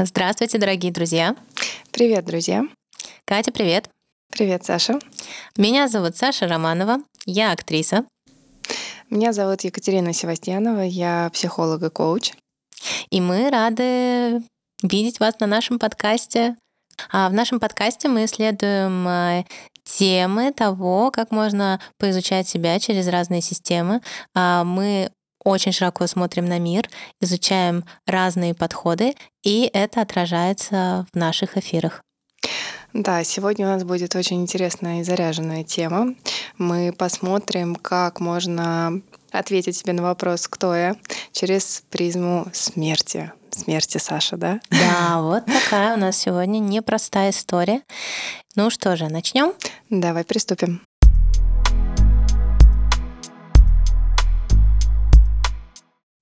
Здравствуйте, дорогие друзья. Привет, друзья. Катя, привет. Привет, Саша. Меня зовут Саша Романова. Я актриса. Меня зовут Екатерина Севастьянова. Я психолог и коуч. И мы рады видеть вас на нашем подкасте. А в нашем подкасте мы исследуем э, темы того, как можно поизучать себя через разные системы. А мы очень широко смотрим на мир, изучаем разные подходы, и это отражается в наших эфирах. Да, сегодня у нас будет очень интересная и заряженная тема. Мы посмотрим, как можно ответить себе на вопрос, кто я, через призму смерти. Смерти, Саша, да? Да, вот такая у нас сегодня непростая история. Ну что же, начнем? Давай приступим.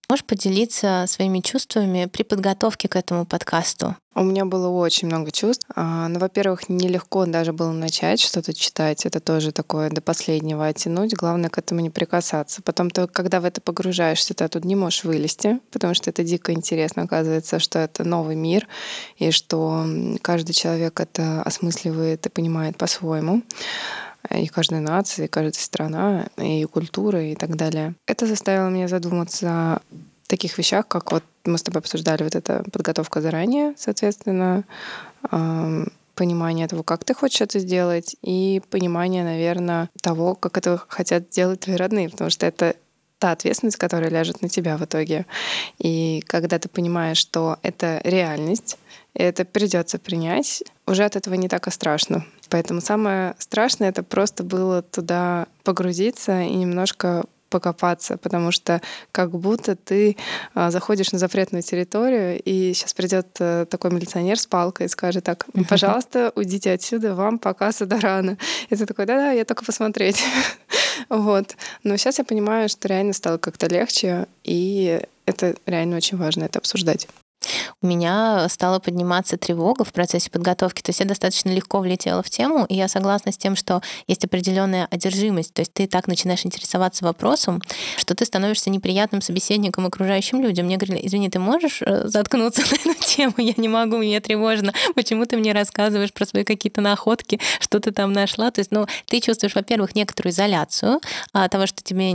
Можешь поделиться своими чувствами при подготовке к этому подкасту? У меня было очень много чувств. А, ну, во-первых, нелегко даже было начать что-то читать. Это тоже такое до последнего оттянуть. Главное к этому не прикасаться. Потом ты, когда в это погружаешься, ты тут не можешь вылезти, потому что это дико интересно. Оказывается, что это новый мир, и что каждый человек это осмысливает и понимает по-своему и каждая нация, и каждая страна, и культура, и так далее. Это заставило меня задуматься о таких вещах, как вот мы с тобой обсуждали вот эта подготовка заранее, соответственно, понимание того, как ты хочешь это сделать, и понимание, наверное, того, как это хотят сделать твои родные, потому что это та ответственность, которая ляжет на тебя в итоге. И когда ты понимаешь, что это реальность, и это придется принять, уже от этого не так и страшно. Поэтому самое страшное это просто было туда погрузиться и немножко покопаться, потому что как будто ты а, заходишь на запретную территорию, и сейчас придет а, такой милиционер с палкой и скажет так, пожалуйста, уйдите отсюда, вам пока сюда рано. И ты такой, да-да, я только посмотреть. вот. Но сейчас я понимаю, что реально стало как-то легче, и это реально очень важно это обсуждать у меня стала подниматься тревога в процессе подготовки. То есть я достаточно легко влетела в тему, и я согласна с тем, что есть определенная одержимость. То есть ты так начинаешь интересоваться вопросом, что ты становишься неприятным собеседником окружающим людям. Мне говорили, извини, ты можешь э, заткнуться на эту тему? Я не могу, мне тревожно. Почему ты мне рассказываешь про свои какие-то находки, что ты там нашла? То есть, ну, ты чувствуешь, во-первых, некоторую изоляцию от того, что тебе,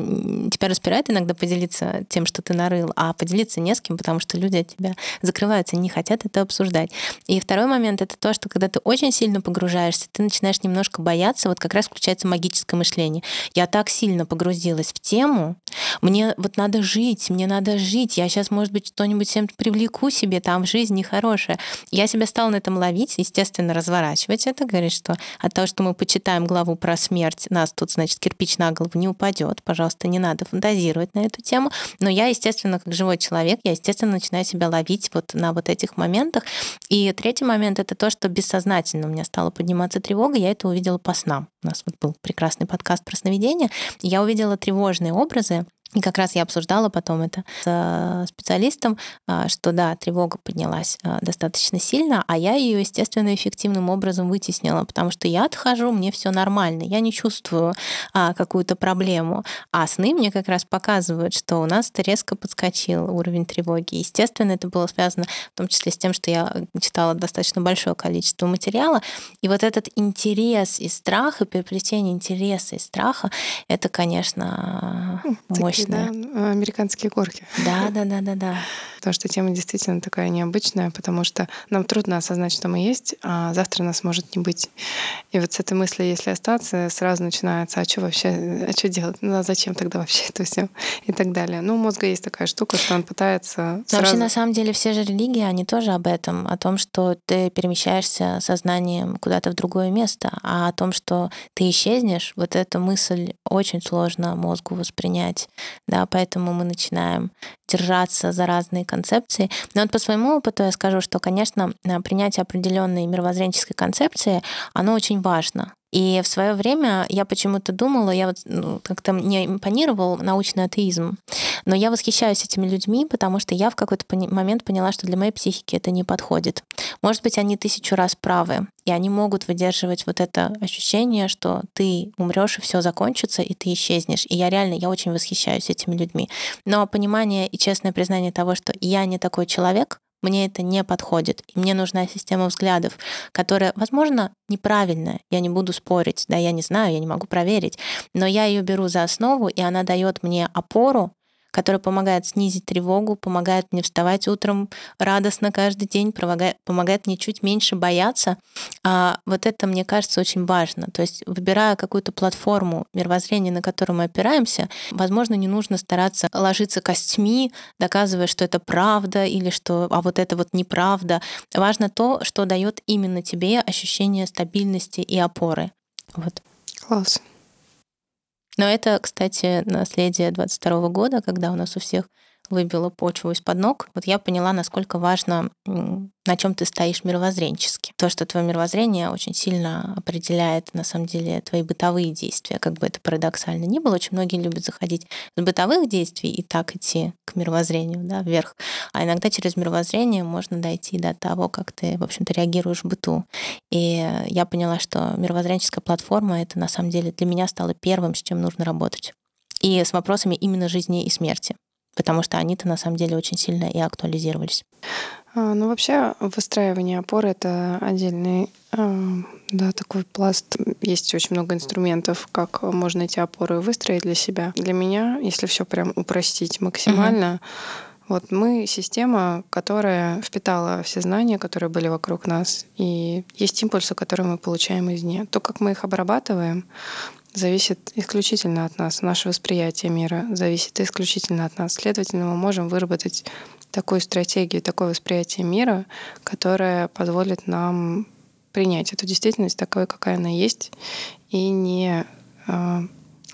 тебя распирает иногда поделиться тем, что ты нарыл, а поделиться не с кем, потому что люди от тебя закрываются, не хотят это обсуждать. И второй момент — это то, что когда ты очень сильно погружаешься, ты начинаешь немножко бояться, вот как раз включается магическое мышление. Я так сильно погрузилась в тему, мне вот надо жить, мне надо жить, я сейчас, может быть, что-нибудь всем привлеку себе, там жизнь нехорошая. Я себя стала на этом ловить, естественно, разворачивать это, говорить, что от того, что мы почитаем главу про смерть, нас тут, значит, кирпич на голову не упадет, пожалуйста, не надо фантазировать на эту тему. Но я, естественно, как живой человек, я, естественно, начинаю себя ловить вот на вот этих моментах. И третий момент — это то, что бессознательно у меня стала подниматься тревога, я это увидела по снам. У нас вот был прекрасный подкаст про сновидения. Я увидела тревожные образы, и как раз я обсуждала потом это с э, специалистом, а, что да, тревога поднялась а, достаточно сильно, а я ее, естественно, эффективным образом вытеснила, потому что я отхожу, мне все нормально, я не чувствую а, какую-то проблему. А сны мне как раз показывают, что у нас резко подскочил уровень тревоги. Естественно, это было связано в том числе с тем, что я читала достаточно большое количество материала. И вот этот интерес и страх, и переплетение интереса и страха, это, конечно, мощно да, американские горки. Да, да, да, да, да. Потому что тема действительно такая необычная, потому что нам трудно осознать, что мы есть, а завтра нас может не быть. И вот с этой мысли, если остаться, сразу начинается, а что вообще, а что делать? Ну а зачем тогда вообще это все? И так далее. Ну, у мозга есть такая штука, что он пытается сразу... Вообще, на самом деле, все же религии, они тоже об этом, о том, что ты перемещаешься сознанием куда-то в другое место, а о том, что ты исчезнешь, вот эта мысль очень сложно мозгу воспринять да, поэтому мы начинаем держаться за разные концепции. Но вот по своему опыту я скажу, что, конечно, принятие определенной мировоззренческой концепции, оно очень важно. И в свое время я почему-то думала, я вот ну, как-то мне импонировал научный атеизм, но я восхищаюсь этими людьми, потому что я в какой-то момент поняла, что для моей психики это не подходит. Может быть, они тысячу раз правы, и они могут выдерживать вот это ощущение, что ты умрешь и все закончится, и ты исчезнешь. И я реально, я очень восхищаюсь этими людьми. Но понимание и честное признание того, что я не такой человек, мне это не подходит. И мне нужна система взглядов, которая, возможно, неправильная. Я не буду спорить, да, я не знаю, я не могу проверить. Но я ее беру за основу, и она дает мне опору, который помогает снизить тревогу, помогает мне вставать утром радостно каждый день, помогает, помогает мне чуть меньше бояться. А вот это, мне кажется, очень важно. То есть, выбирая какую-то платформу мировоззрения, на которую мы опираемся, возможно, не нужно стараться ложиться костьми, доказывая, что это правда или что, а вот это вот неправда. Важно то, что дает именно тебе ощущение стабильности и опоры. Вот. Класс. Но это, кстати, наследие 22 года, когда у нас у всех выбило почву из-под ног, вот я поняла, насколько важно, на чем ты стоишь мировоззренчески. То, что твое мировоззрение очень сильно определяет, на самом деле, твои бытовые действия, как бы это парадоксально ни было. Очень многие любят заходить с бытовых действий и так идти к мировоззрению, да, вверх. А иногда через мировоззрение можно дойти до того, как ты, в общем-то, реагируешь в быту. И я поняла, что мировоззренческая платформа — это, на самом деле, для меня стало первым, с чем нужно работать. И с вопросами именно жизни и смерти потому что они-то на самом деле очень сильно и актуализировались. А, ну, вообще, выстраивание опоры — это отдельный а, да, такой пласт. Есть очень много инструментов, как можно эти опоры выстроить для себя. Для меня, если все прям упростить максимально, mm-hmm. вот мы система, которая впитала все знания, которые были вокруг нас, и есть импульсы, которые мы получаем извне. То, как мы их обрабатываем, зависит исключительно от нас. Наше восприятие мира зависит исключительно от нас. Следовательно, мы можем выработать такую стратегию, такое восприятие мира, которое позволит нам принять эту действительность такой, какая она есть, и не э,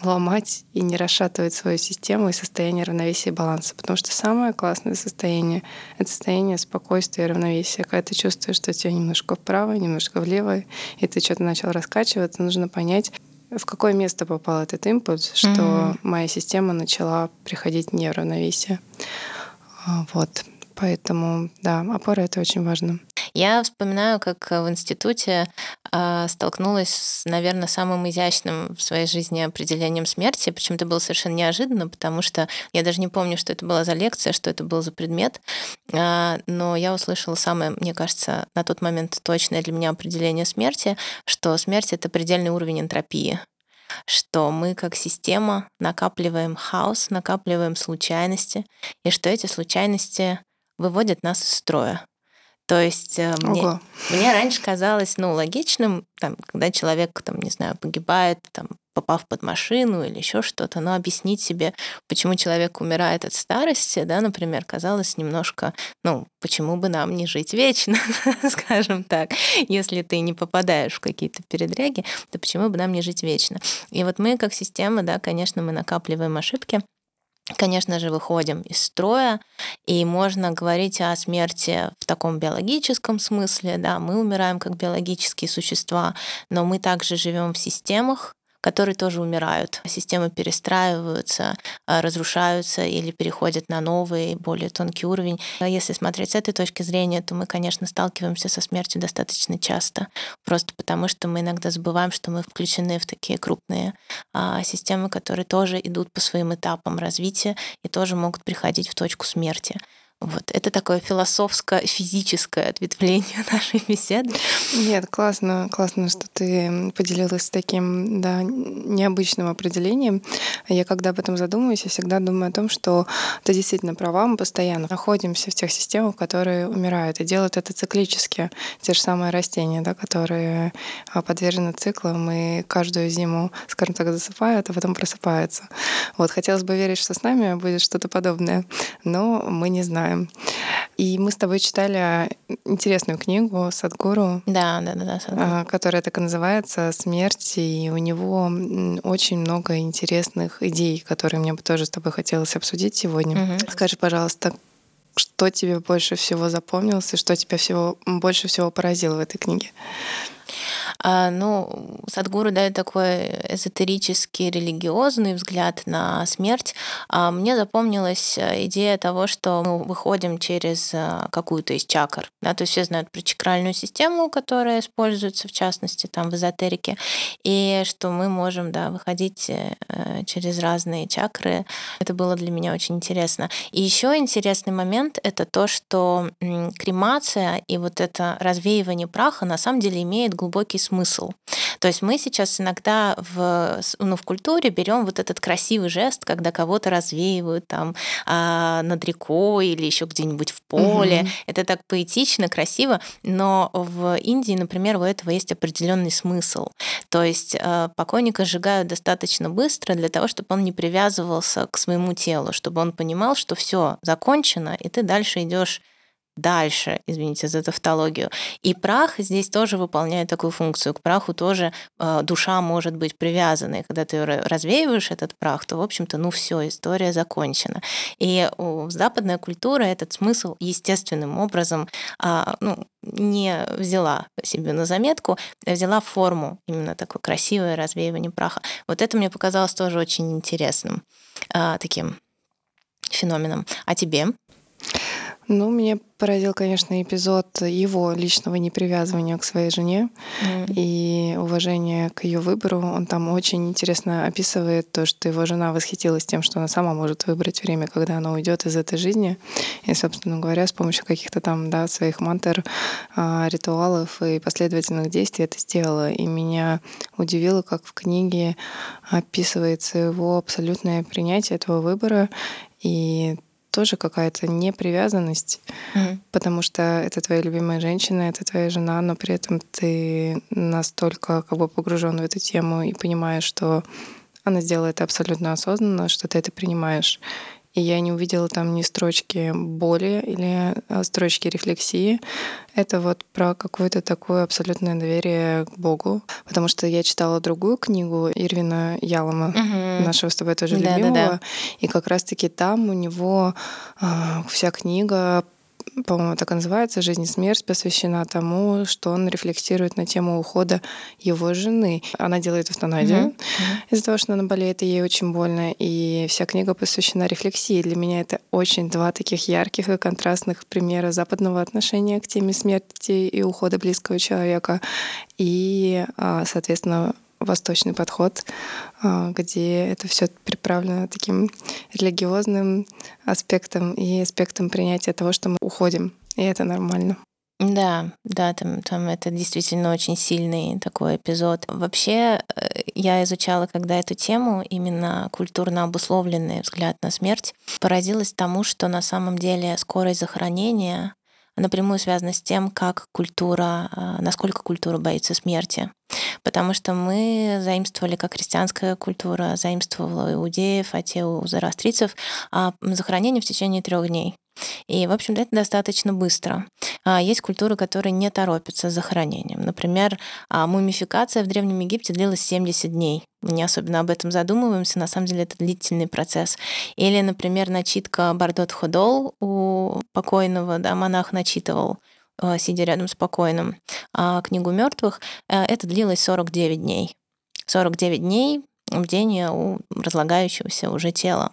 ломать и не расшатывать свою систему и состояние равновесия и баланса. Потому что самое классное состояние — это состояние спокойствия и равновесия. Когда ты чувствуешь, что тебя немножко вправо, немножко влево, и ты что-то начал раскачиваться, нужно понять, в какое место попал этот импульс, что mm-hmm. моя система начала приходить в неравновесие. А, вот. Поэтому, да, опора — это очень важно. Я вспоминаю, как в институте э, столкнулась с, наверное, самым изящным в своей жизни определением смерти. Причем это было совершенно неожиданно, потому что я даже не помню, что это была за лекция, что это был за предмет. Э, но я услышала самое, мне кажется, на тот момент точное для меня определение смерти, что смерть — это предельный уровень энтропии что мы как система накапливаем хаос, накапливаем случайности, и что эти случайности выводят нас из строя. То есть э, мне, мне раньше казалось, ну, логичным, там, когда человек, там, не знаю, погибает, там, попав под машину или еще что-то, но объяснить себе, почему человек умирает от старости, да, например, казалось немножко, ну, почему бы нам не жить вечно, скажем так, если ты не попадаешь в какие-то передряги, то почему бы нам не жить вечно? И вот мы как система, да, конечно, мы накапливаем ошибки, конечно же, выходим из строя, и можно говорить о смерти в таком биологическом смысле, да, мы умираем как биологические существа, но мы также живем в системах, которые тоже умирают. Системы перестраиваются, а, разрушаются или переходят на новый, более тонкий уровень. А если смотреть с этой точки зрения, то мы, конечно, сталкиваемся со смертью достаточно часто, просто потому что мы иногда забываем, что мы включены в такие крупные а, системы, которые тоже идут по своим этапам развития и тоже могут приходить в точку смерти. Вот. Это такое философско-физическое ответвление нашей беседы. Нет, классно, классно, что ты поделилась таким да, необычным определением. Я когда об этом задумываюсь, я всегда думаю о том, что ты действительно права, мы постоянно находимся в тех системах, которые умирают, и делают это циклически. Те же самые растения, да, которые а, подвержены циклам, и каждую зиму, скажем так, засыпают, а потом просыпаются. Вот, хотелось бы верить, что с нами будет что-то подобное, но мы не знаем знаем. И мы с тобой читали интересную книгу Садгуру, да, да, да, да, которая так и называется «Смерть», и у него очень много интересных идей, которые мне бы тоже с тобой хотелось обсудить сегодня. Угу. Скажи, пожалуйста, что тебе больше всего запомнилось и что тебя всего, больше всего поразило в этой книге? А, ну, Садгуру дает такой эзотерический, религиозный взгляд на смерть. А мне запомнилась э, идея того, что мы выходим через э, какую-то из чакр. Да? То есть все знают про чакральную систему, которая используется, в частности, там в эзотерике, и что мы можем да, выходить э, через разные чакры. Это было для меня очень интересно. И еще интересный момент — это то, что кремация и вот это развеивание праха на самом деле имеет глубокий смысл. То есть мы сейчас иногда в, ну, в культуре берем вот этот красивый жест, когда кого-то развеивают там а, над рекой или еще где-нибудь в поле. Угу. Это так поэтично, красиво, но в Индии, например, у этого есть определенный смысл. То есть а, покойника сжигают достаточно быстро для того, чтобы он не привязывался к своему телу, чтобы он понимал, что все закончено, и ты дальше идешь дальше, извините за тавтологию. И прах здесь тоже выполняет такую функцию. К праху тоже э, душа может быть привязана. И когда ты развеиваешь этот прах, то, в общем-то, ну все, история закончена. И в западная культура этот смысл естественным образом э, ну, не взяла себе на заметку, а взяла форму именно такое красивое развеивание праха. Вот это мне показалось тоже очень интересным э, таким феноменом. А тебе? Ну, меня поразил, конечно, эпизод его личного непривязывания к своей жене mm. и уважения к ее выбору. Он там очень интересно описывает то, что его жена восхитилась тем, что она сама может выбрать время, когда она уйдет из этой жизни. И, собственно говоря, с помощью каких-то там да, своих мантр, а, ритуалов и последовательных действий это сделала. И меня удивило, как в книге описывается его абсолютное принятие этого выбора и тоже какая-то непривязанность, mm-hmm. потому что это твоя любимая женщина, это твоя жена, но при этом ты настолько как бы погружен в эту тему и понимаешь, что она сделала это абсолютно осознанно, что ты это принимаешь и я не увидела там ни строчки боли или а, строчки рефлексии. Это вот про какое-то такое абсолютное доверие к Богу. Потому что я читала другую книгу Ирвина Ялома, угу. нашего с тобой тоже да, любимого. Да, да. И как раз-таки там у него э, вся книга по-моему, так и называется, «Жизнь и смерть» посвящена тому, что он рефлексирует на тему ухода его жены. Она делает эвтаназию mm-hmm. из-за того, что она болеет, и ей очень больно. И вся книга посвящена рефлексии. Для меня это очень два таких ярких и контрастных примера западного отношения к теме смерти и ухода близкого человека. И, а, соответственно, восточный подход, а, где это все приправлено таким религиозным аспектом и аспектом принятия того, что мы уходим, и это нормально. Да, да, там, там это действительно очень сильный такой эпизод. Вообще, э, я изучала когда эту тему, именно культурно обусловленный взгляд на смерть, поразилась тому, что на самом деле скорость захоронения напрямую связана с тем, как культура, а, насколько культура боится смерти. Потому что мы заимствовали, как христианская культура заимствовала иудеев, а те у зороастрийцев, а захоронение в течение трех дней. И, в общем-то, это достаточно быстро. А, есть культуры, которые не торопятся с захоронением. Например, а, мумификация в Древнем Египте длилась 70 дней. Мы не особенно об этом задумываемся, на самом деле это длительный процесс. Или, например, начитка Бардот Ходол у покойного, да, монах начитывал сидя рядом с покойным, а книгу мертвых, э, это длилось 49 дней. 49 дней бдения у разлагающегося уже тела.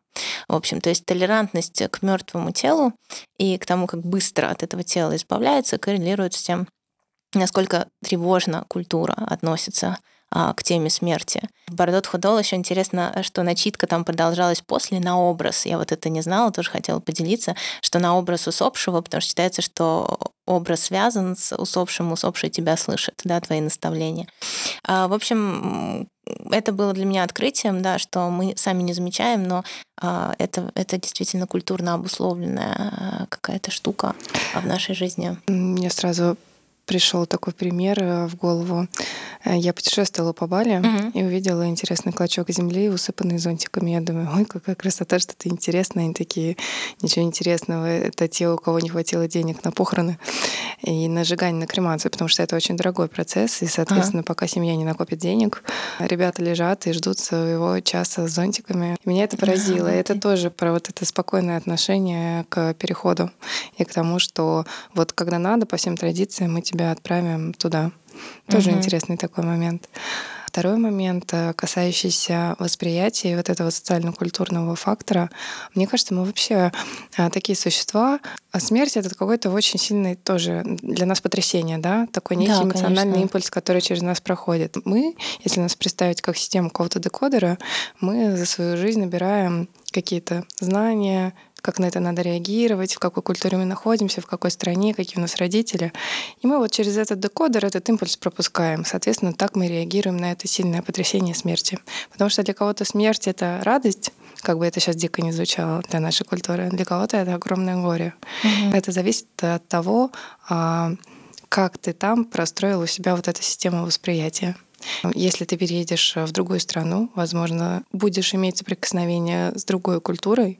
В общем, то есть толерантность к мертвому телу и к тому, как быстро от этого тела избавляется, коррелирует с тем, насколько тревожно культура относится к теме смерти. В Бардот Худол еще интересно, что начитка там продолжалась после на образ. Я вот это не знала, тоже хотела поделиться, что на образ усопшего, потому что считается, что образ связан с усопшим, усопший тебя слышит, да, твои наставления. А, в общем, это было для меня открытием, да, что мы сами не замечаем, но а, это, это действительно культурно обусловленная а, какая-то штука в нашей жизни. Мне сразу пришел такой пример э, в голову. Э, я путешествовала по Бали угу. и увидела интересный клочок земли, усыпанный зонтиками. Я думаю, ой, какая красота, что-то интересное. Они такие, ничего интересного. Это те, у кого не хватило денег на похороны и на сжигание, на кремацию, потому что это очень дорогой процесс. И, соответственно, ага. пока семья не накопит денег, ребята лежат и ждут своего часа с зонтиками. Меня это поразило. И это тоже про вот это спокойное отношение к переходу и к тому, что вот когда надо, по всем традициям, мы тебя отправим туда. Тоже угу. интересный такой момент. Второй момент, э, касающийся восприятия и вот этого социально-культурного фактора. Мне кажется, мы вообще э, такие существа. А смерть — это какой-то очень сильный тоже для нас потрясение, да? Такой некий да, эмоциональный конечно. импульс, который через нас проходит. Мы, если нас представить как систему какого-то декодера, мы за свою жизнь набираем какие-то знания, как на это надо реагировать, в какой культуре мы находимся, в какой стране, какие у нас родители. И мы вот через этот декодер этот импульс пропускаем. Соответственно, так мы реагируем на это сильное потрясение смерти. Потому что для кого-то смерть — это радость, как бы это сейчас дико не звучало для нашей культуры, для кого-то это огромное горе. Mm-hmm. Это зависит от того, а, как ты там простроил у себя вот эту систему восприятия. Если ты переедешь в другую страну, возможно, будешь иметь соприкосновение с другой культурой,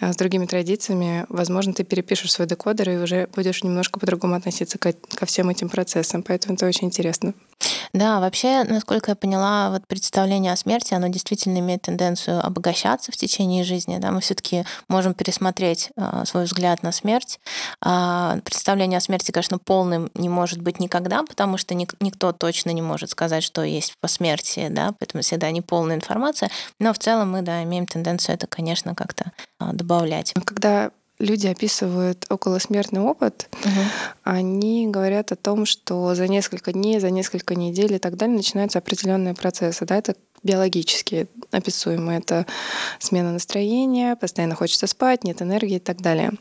с другими традициями, возможно, ты перепишешь свой декодер и уже будешь немножко по-другому относиться ко, ко всем этим процессам. Поэтому это очень интересно. Да, вообще, насколько я поняла, вот представление о смерти, оно действительно имеет тенденцию обогащаться в течение жизни. Да? Мы все-таки можем пересмотреть э, свой взгляд на смерть. Э, представление о смерти, конечно, полным не может быть никогда, потому что ник- никто точно не может сказать, что есть по смерти, да, поэтому всегда не полная информация. Но в целом мы, да, имеем тенденцию это, конечно, как-то э, добавлять. Когда люди описывают околосмертный опыт, угу. они говорят о том, что за несколько дней, за несколько недель и так далее начинаются определенные процессы. Да, это биологически описуемые. Это смена настроения, постоянно хочется спать, нет энергии и так далее.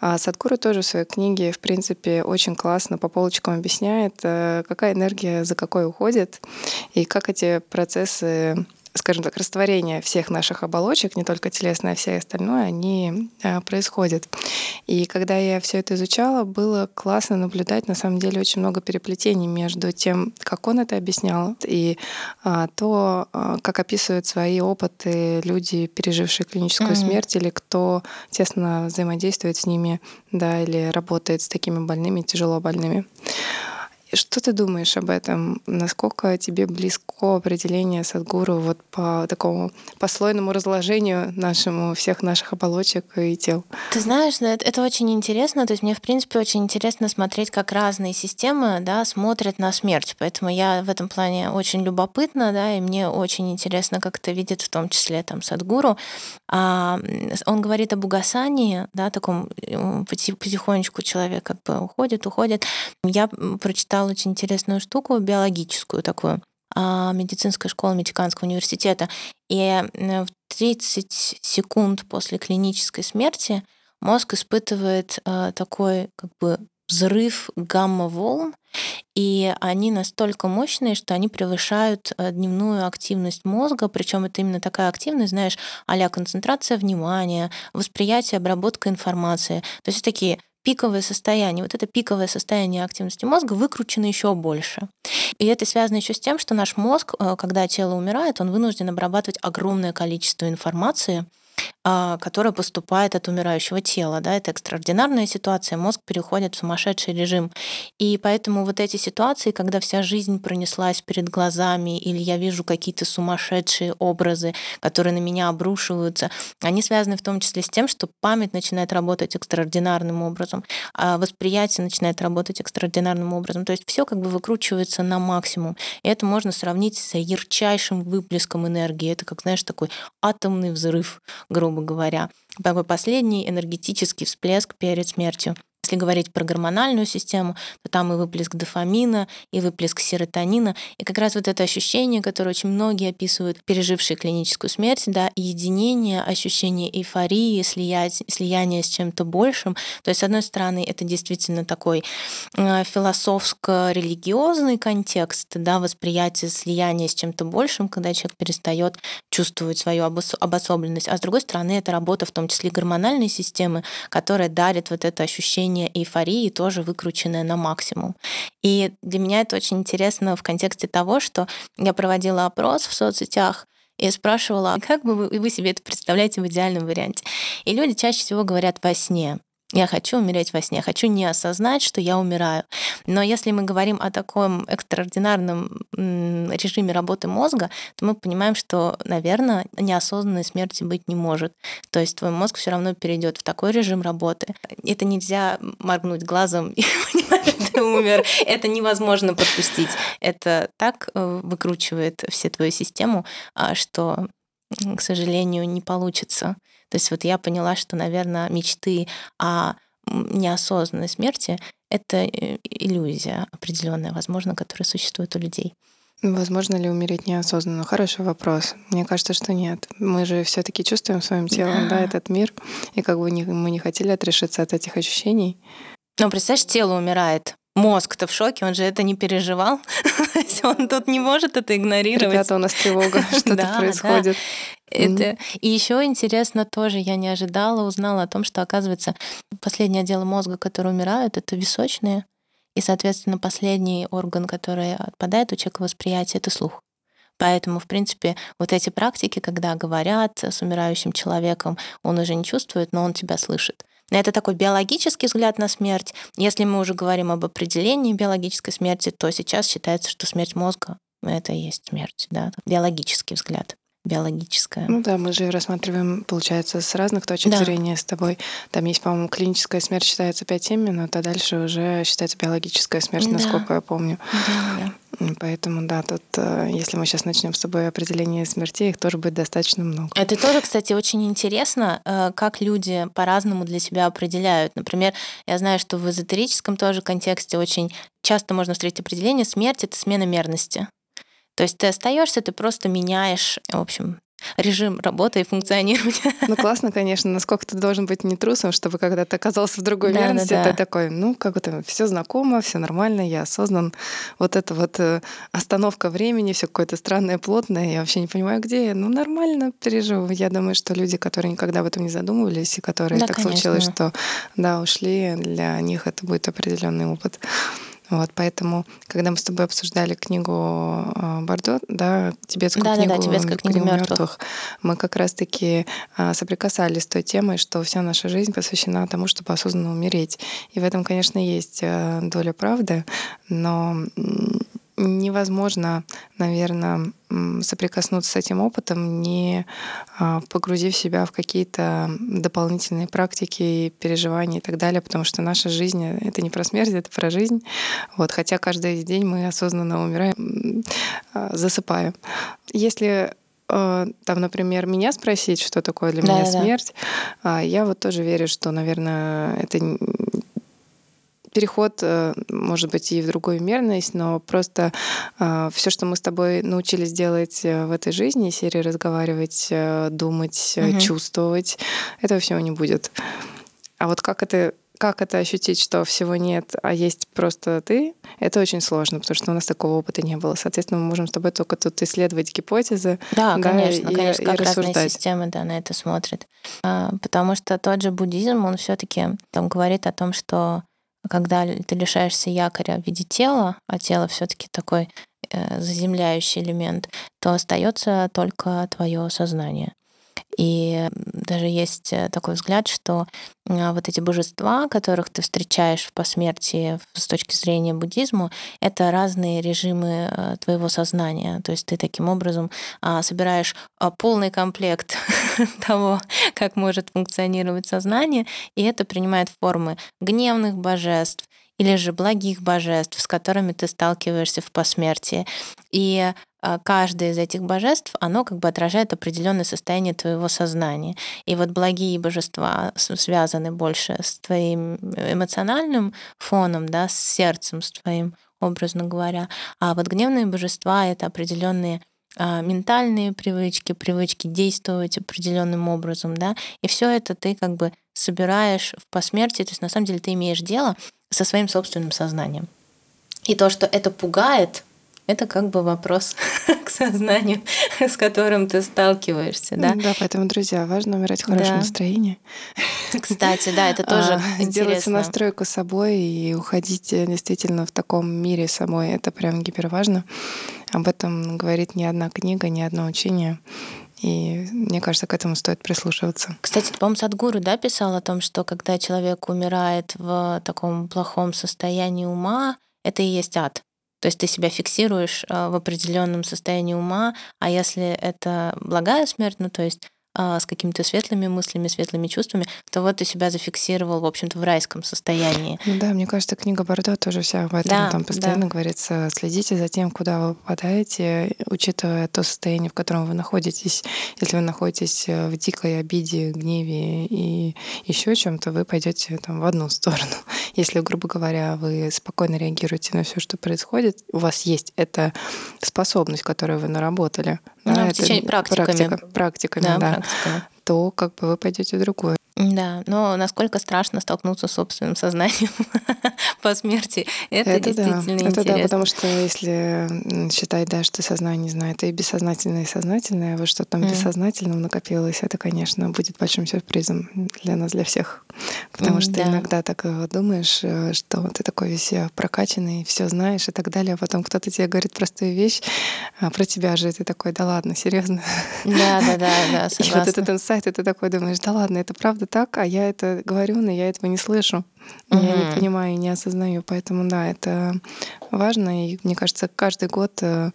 А Садхгуру тоже в своей книге, в принципе, очень классно по полочкам объясняет, э, какая энергия за какой уходит и как эти процессы скажем так, растворение всех наших оболочек, не только телесное, а все остальное, они э, происходят. И когда я все это изучала, было классно наблюдать, на самом деле, очень много переплетений между тем, как он это объяснял, и а, то, а, как описывают свои опыты люди, пережившие клиническую mm-hmm. смерть, или кто тесно взаимодействует с ними, да, или работает с такими больными, тяжело больными. Что ты думаешь об этом? Насколько тебе близко определение Садгуру вот по такому послойному разложению нашему всех наших оболочек и тел? Ты знаешь, это, это очень интересно. То есть мне, в принципе, очень интересно смотреть, как разные системы да, смотрят на смерть. Поэтому я в этом плане очень любопытна, да, и мне очень интересно, как это видит в том числе там Садгуру. А, он говорит об угасании, да, таком потихонечку человек как бы уходит, уходит. Я прочитала прочитала очень интересную штуку, биологическую такую, а, медицинская школа Мексиканского университета. И в 30 секунд после клинической смерти мозг испытывает а, такой как бы взрыв гамма-волн, и они настолько мощные, что они превышают а, дневную активность мозга, причем это именно такая активность, знаешь, а концентрация внимания, восприятие, обработка информации. То есть такие пиковое состояние. Вот это пиковое состояние активности мозга выкручено еще больше. И это связано еще с тем, что наш мозг, э, когда тело умирает, он вынужден обрабатывать огромное количество информации, которая поступает от умирающего тела. Да? Это экстраординарная ситуация, мозг переходит в сумасшедший режим. И поэтому вот эти ситуации, когда вся жизнь пронеслась перед глазами, или я вижу какие-то сумасшедшие образы, которые на меня обрушиваются, они связаны в том числе с тем, что память начинает работать экстраординарным образом, а восприятие начинает работать экстраординарным образом. То есть все как бы выкручивается на максимум. И это можно сравнить с ярчайшим выплеском энергии. Это как, знаешь, такой атомный взрыв, грубо говоря. Такой последний энергетический всплеск перед смертью. Если говорить про гормональную систему, то там и выплеск дофамина, и выплеск серотонина. И как раз вот это ощущение, которое очень многие описывают, пережившие клиническую смерть, да, единение, ощущение эйфории, слиять, слияние с чем-то большим. То есть, с одной стороны, это действительно такой э, философско-религиозный контекст, да, восприятие слияния с чем-то большим, когда человек перестает чувствовать свою обособленность. А с другой стороны, это работа в том числе гормональной системы, которая дарит вот это ощущение ощущение эйфории тоже выкрученное на максимум. И для меня это очень интересно в контексте того, что я проводила опрос в соцсетях, и спрашивала, «А как бы вы, вы себе это представляете в идеальном варианте. И люди чаще всего говорят во сне. Я хочу умереть во сне, хочу не осознать, что я умираю. Но если мы говорим о таком экстраординарном режиме работы мозга, то мы понимаем, что, наверное, неосознанной смерти быть не может. То есть твой мозг все равно перейдет в такой режим работы. Это нельзя моргнуть глазом и понимать, ты умер. Это невозможно подпустить. Это так э, выкручивает все твою систему, а, что, к сожалению, не получится. То есть вот я поняла, что, наверное, мечты о неосознанной смерти — это э, иллюзия определенная, возможно, которая существует у людей. Возможно ли умереть неосознанно? Хороший вопрос. Мне кажется, что нет. Мы же все-таки чувствуем своим телом, да. да, этот мир, и как бы мы не хотели отрешиться от этих ощущений. Но представляешь, тело умирает. Мозг-то в шоке, он же это не переживал. он тут не может это игнорировать. Ребята, у нас тревога, что-то происходит. Это... Mm-hmm. И еще интересно тоже, я не ожидала, узнала о том, что, оказывается, последние отделы мозга, которые умирают, это височные. И, соответственно, последний орган, который отпадает у человека восприятие, это слух. Поэтому, в принципе, вот эти практики, когда говорят с умирающим человеком, он уже не чувствует, но он тебя слышит. Это такой биологический взгляд на смерть. Если мы уже говорим об определении биологической смерти, то сейчас считается, что смерть мозга — это и есть смерть, да, биологический взгляд биологическое. Ну да, мы же рассматриваем, получается, с разных точек да. зрения с тобой. Там есть, по-моему, клиническая смерть считается 5 минут, а дальше уже считается биологическая смерть, да. насколько я помню. Да, да. Поэтому, да, тут, э, если мы сейчас начнем с тобой определение смертей, их тоже будет достаточно много. Это тоже, кстати, очень интересно, э, как люди по-разному для себя определяют. Например, я знаю, что в эзотерическом тоже контексте очень часто можно встретить определение смерть — это смена мерности. То есть ты остаешься, ты просто меняешь, в общем, режим работы и функционирования. Ну, классно, конечно, насколько ты должен быть не трусом, чтобы когда ты оказался в другой да, мерности, да, да. ты такой, ну, как это, все знакомо, все нормально, я осознан. Вот это вот э, остановка времени, все какое-то странное, плотное, я вообще не понимаю, где я. Ну, нормально переживу. Я думаю, что люди, которые никогда об этом не задумывались, и которые да, так конечно. случилось, что, да, ушли, для них это будет определенный опыт. Вот, поэтому, когда мы с тобой обсуждали книгу а, Бардо, да, тибетскую да, книгу, да, да, тибетскую книгу мертвых, мы как раз-таки а, соприкасались с той темой, что вся наша жизнь посвящена тому, чтобы осознанно умереть. И в этом, конечно, есть а, доля правды, но невозможно, наверное, соприкоснуться с этим опытом, не а, погрузив себя в какие-то дополнительные практики, переживания и так далее, потому что наша жизнь — это не про смерть, это про жизнь. Вот, хотя каждый день мы осознанно умираем, а, засыпаем. Если а, там, например, меня спросить, что такое для да, меня смерть, да. я вот тоже верю, что, наверное, это переход, э, может быть, и в другую мерность, но просто э, все, что мы с тобой научились делать э, в этой жизни, серии разговаривать, думать, угу. чувствовать, этого всего не будет. А вот как это как это ощутить, что всего нет, а есть просто ты, это очень сложно, потому что у нас такого опыта не было. Соответственно, мы можем с тобой только тут исследовать гипотезы. Да, да конечно, и, конечно, как и разные системы да, на это смотрят. А, потому что тот же буддизм, он все таки там говорит о том, что когда ты лишаешься якоря в виде тела, а тело все-таки такой э, заземляющий элемент, то остается только твое сознание. И даже есть э, такой взгляд, что а, вот эти божества, которых ты встречаешь в посмертии с точки зрения буддизма, это разные режимы э, твоего сознания. То есть ты таким образом а, собираешь а, полный комплект того, как может функционировать сознание, и это принимает формы гневных божеств, или же благих божеств, с которыми ты сталкиваешься в посмертии. И а, каждое из этих божеств, оно как бы отражает определенное состояние твоего сознания. И вот благие божества связаны больше с твоим эмоциональным фоном, да, с сердцем, с твоим, образно говоря. А вот гневные божества — это определенные а, ментальные привычки, привычки действовать определенным образом, да, и все это ты как бы собираешь в посмертии, то есть на самом деле ты имеешь дело со своим собственным сознанием. И то, что это пугает, это как бы вопрос к сознанию, с которым ты сталкиваешься, да? Да, поэтому, друзья, важно умирать в хорошем да. настроении. Кстати, да, это тоже а, интересно. Сделать настройку собой и уходить э, действительно в таком мире самой, это прям гиперважно. Об этом говорит ни одна книга, ни одно учение. И мне кажется, к этому стоит прислушиваться. Кстати, по-моему, Садгуру да, писал о том, что когда человек умирает в таком плохом состоянии ума, это и есть ад. То есть ты себя фиксируешь в определенном состоянии ума, а если это благая смерть, ну то есть а, с какими-то светлыми мыслями, светлыми чувствами, то вот ты себя зафиксировал, в общем-то, в райском состоянии. Ну да, мне кажется, книга Бордо тоже вся об этом. Да, Там постоянно да. говорится, следите за тем, куда вы попадаете, учитывая то состояние, в котором вы находитесь. Если вы находитесь э, в дикой обиде, гневе и еще чем-то, вы пойдете там в одну сторону. Если, грубо говоря, вы спокойно реагируете на все, что происходит, у вас есть эта способность, которую вы наработали, ну, да, в течение практиками. Практика, практиками, да. да. Практиками. То как бы вы пойдете в другое. Да, но насколько страшно столкнуться с собственным сознанием по смерти, это, это действительно да. интересно. Это да, потому что если считать, да, что сознание знает и бессознательное, и сознательное, вот что там mm. бессознательном накопилось, это, конечно, будет большим сюрпризом для нас, для всех. Потому mm, что да. иногда так думаешь, э, что ты такой весь э, прокачанный, все знаешь и так далее, а потом кто-то тебе говорит простую вещь а про тебя же, и ты такой, да ладно, серьезно. Да, да, да, да, И вот этот инсайт, и ты такой думаешь, да ладно, это правда так, а я это говорю, но я этого не слышу. Угу. Я не понимаю, не осознаю. Поэтому да, это важно. И мне кажется, каждый год э,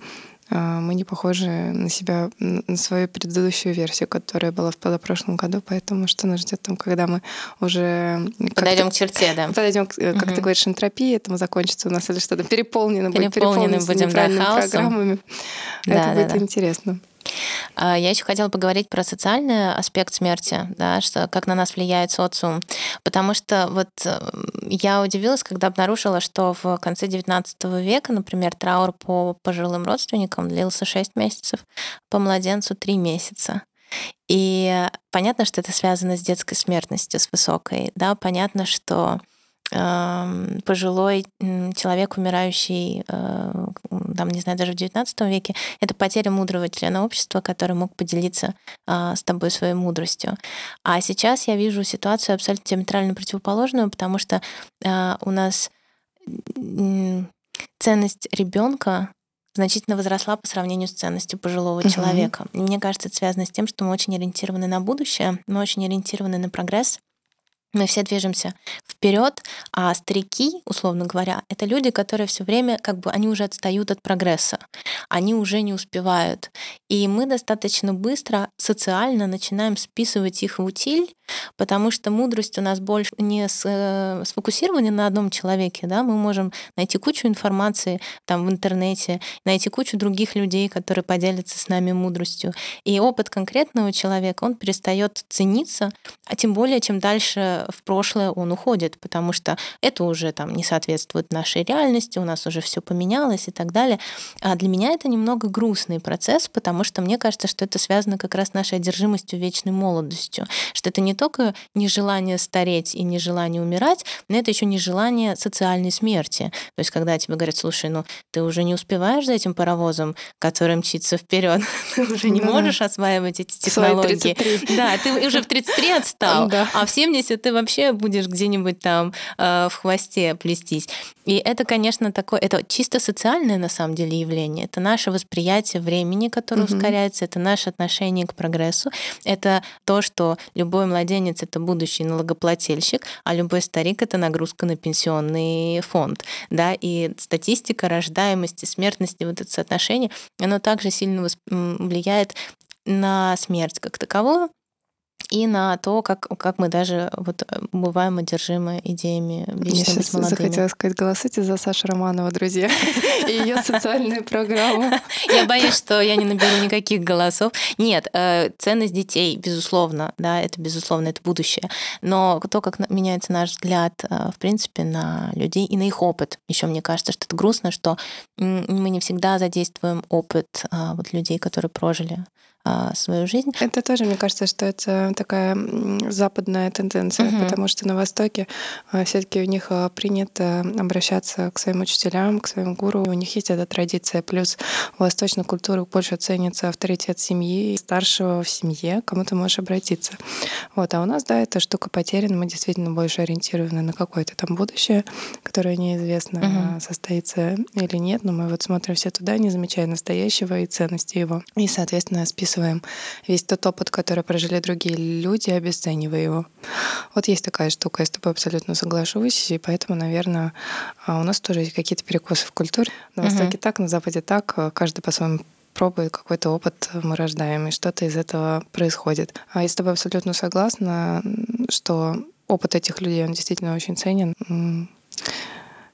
э, мы не похожи на себя, на свою предыдущую версию, которая была в позапрошлом году, поэтому что нас ждет там, когда мы уже подойдем к черте, да. Подойдем, как угу. ты говоришь, энтропии, этому закончится у нас или что-то переполнено, переполнено будет переполнено будем да, программами. Да, Это да, будет да. интересно. А, я еще хотела поговорить про социальный аспект смерти, да, что как на нас влияет социум. Потому что вот э, я удивилась, когда обнаружила, что в конце XIX века, например, траур по пожилым родственникам длился 6 месяцев, по младенцу 3 месяца. И понятно, что это связано с детской смертностью, с высокой. Да? Понятно, что пожилой человек, умирающий, э, там, не знаю, даже в XIX веке, это потеря мудрого члена общества, который мог поделиться а, с тобой своей мудростью. А сейчас я вижу ситуацию абсолютно диаметрально противоположную, потому что а, у нас ценность ребенка значительно возросла по сравнению с ценностью пожилого uh-huh. человека. Мне кажется, это связано с тем, что мы очень ориентированы на будущее, мы очень ориентированы на прогресс, мы все движемся вперед, а старики, условно говоря, это люди, которые все время, как бы, они уже отстают от прогресса, они уже не успевают. И мы достаточно быстро социально начинаем списывать их в утиль, потому что мудрость у нас больше не э, сфокусирована на одном человеке, да, мы можем найти кучу информации там в интернете, найти кучу других людей, которые поделятся с нами мудростью. И опыт конкретного человека, он перестает цениться, а тем более, чем дальше в прошлое он уходит, потому что это уже там не соответствует нашей реальности, у нас уже все поменялось и так далее. А для меня это немного грустный процесс, потому что мне кажется, что это связано как раз с нашей одержимостью вечной молодостью, что это не только нежелание стареть и нежелание умирать, но это еще нежелание социальной смерти. То есть, когда тебе говорят, слушай, ну ты уже не успеваешь за этим паровозом, который мчится вперед, ты уже не можешь осваивать эти технологии. Да, ты уже в 33 отстал, а в 70 ты вообще будешь где-нибудь там э, в хвосте плестись. И это, конечно, такое, это чисто социальное на самом деле явление. Это наше восприятие времени, которое угу. ускоряется, это наше отношение к прогрессу, это то, что любой младенец это будущий налогоплательщик, а любой старик это нагрузка на пенсионный фонд, да, и статистика рождаемости, смертности, вот это соотношение, оно также сильно влияет на смерть как таковую, и на то, как, как мы даже вот э, бываем одержимы идеями вечно Я сейчас захотела сказать, голосуйте за Сашу Романова, друзья, и ее социальную программу. Я боюсь, что я не наберу никаких голосов. Нет, э, ценность детей, безусловно, да, это безусловно, это будущее. Но то, как меняется наш взгляд, э, в принципе, на людей и на их опыт. Еще мне кажется, что это грустно, что мы не всегда задействуем опыт вот людей, которые прожили свою жизнь. Это тоже, мне кажется, что это такая западная тенденция, угу. потому что на Востоке а, все-таки у них а, принято обращаться к своим учителям, к своим гуру. У них есть эта традиция. Плюс в восточной культуре больше ценится авторитет семьи, старшего в семье, к кому ты можешь обратиться. Вот. А у нас, да, эта штука потеряна. Мы действительно больше ориентированы на какое-то там будущее, которое неизвестно, угу. состоится или нет. Но мы вот смотрим все туда, не замечая настоящего и ценности его. И, соответственно, списываем записываем весь тот опыт, который прожили другие люди, обесценивая его. Вот есть такая штука, я с тобой абсолютно соглашусь, и поэтому, наверное, а, у нас тоже есть какие-то перекосы в культуре. На Востоке угу. так, на Западе так, каждый по-своему пробует какой-то опыт мы рождаем, и что-то из этого происходит. А я с тобой абсолютно согласна, что опыт этих людей, он действительно очень ценен.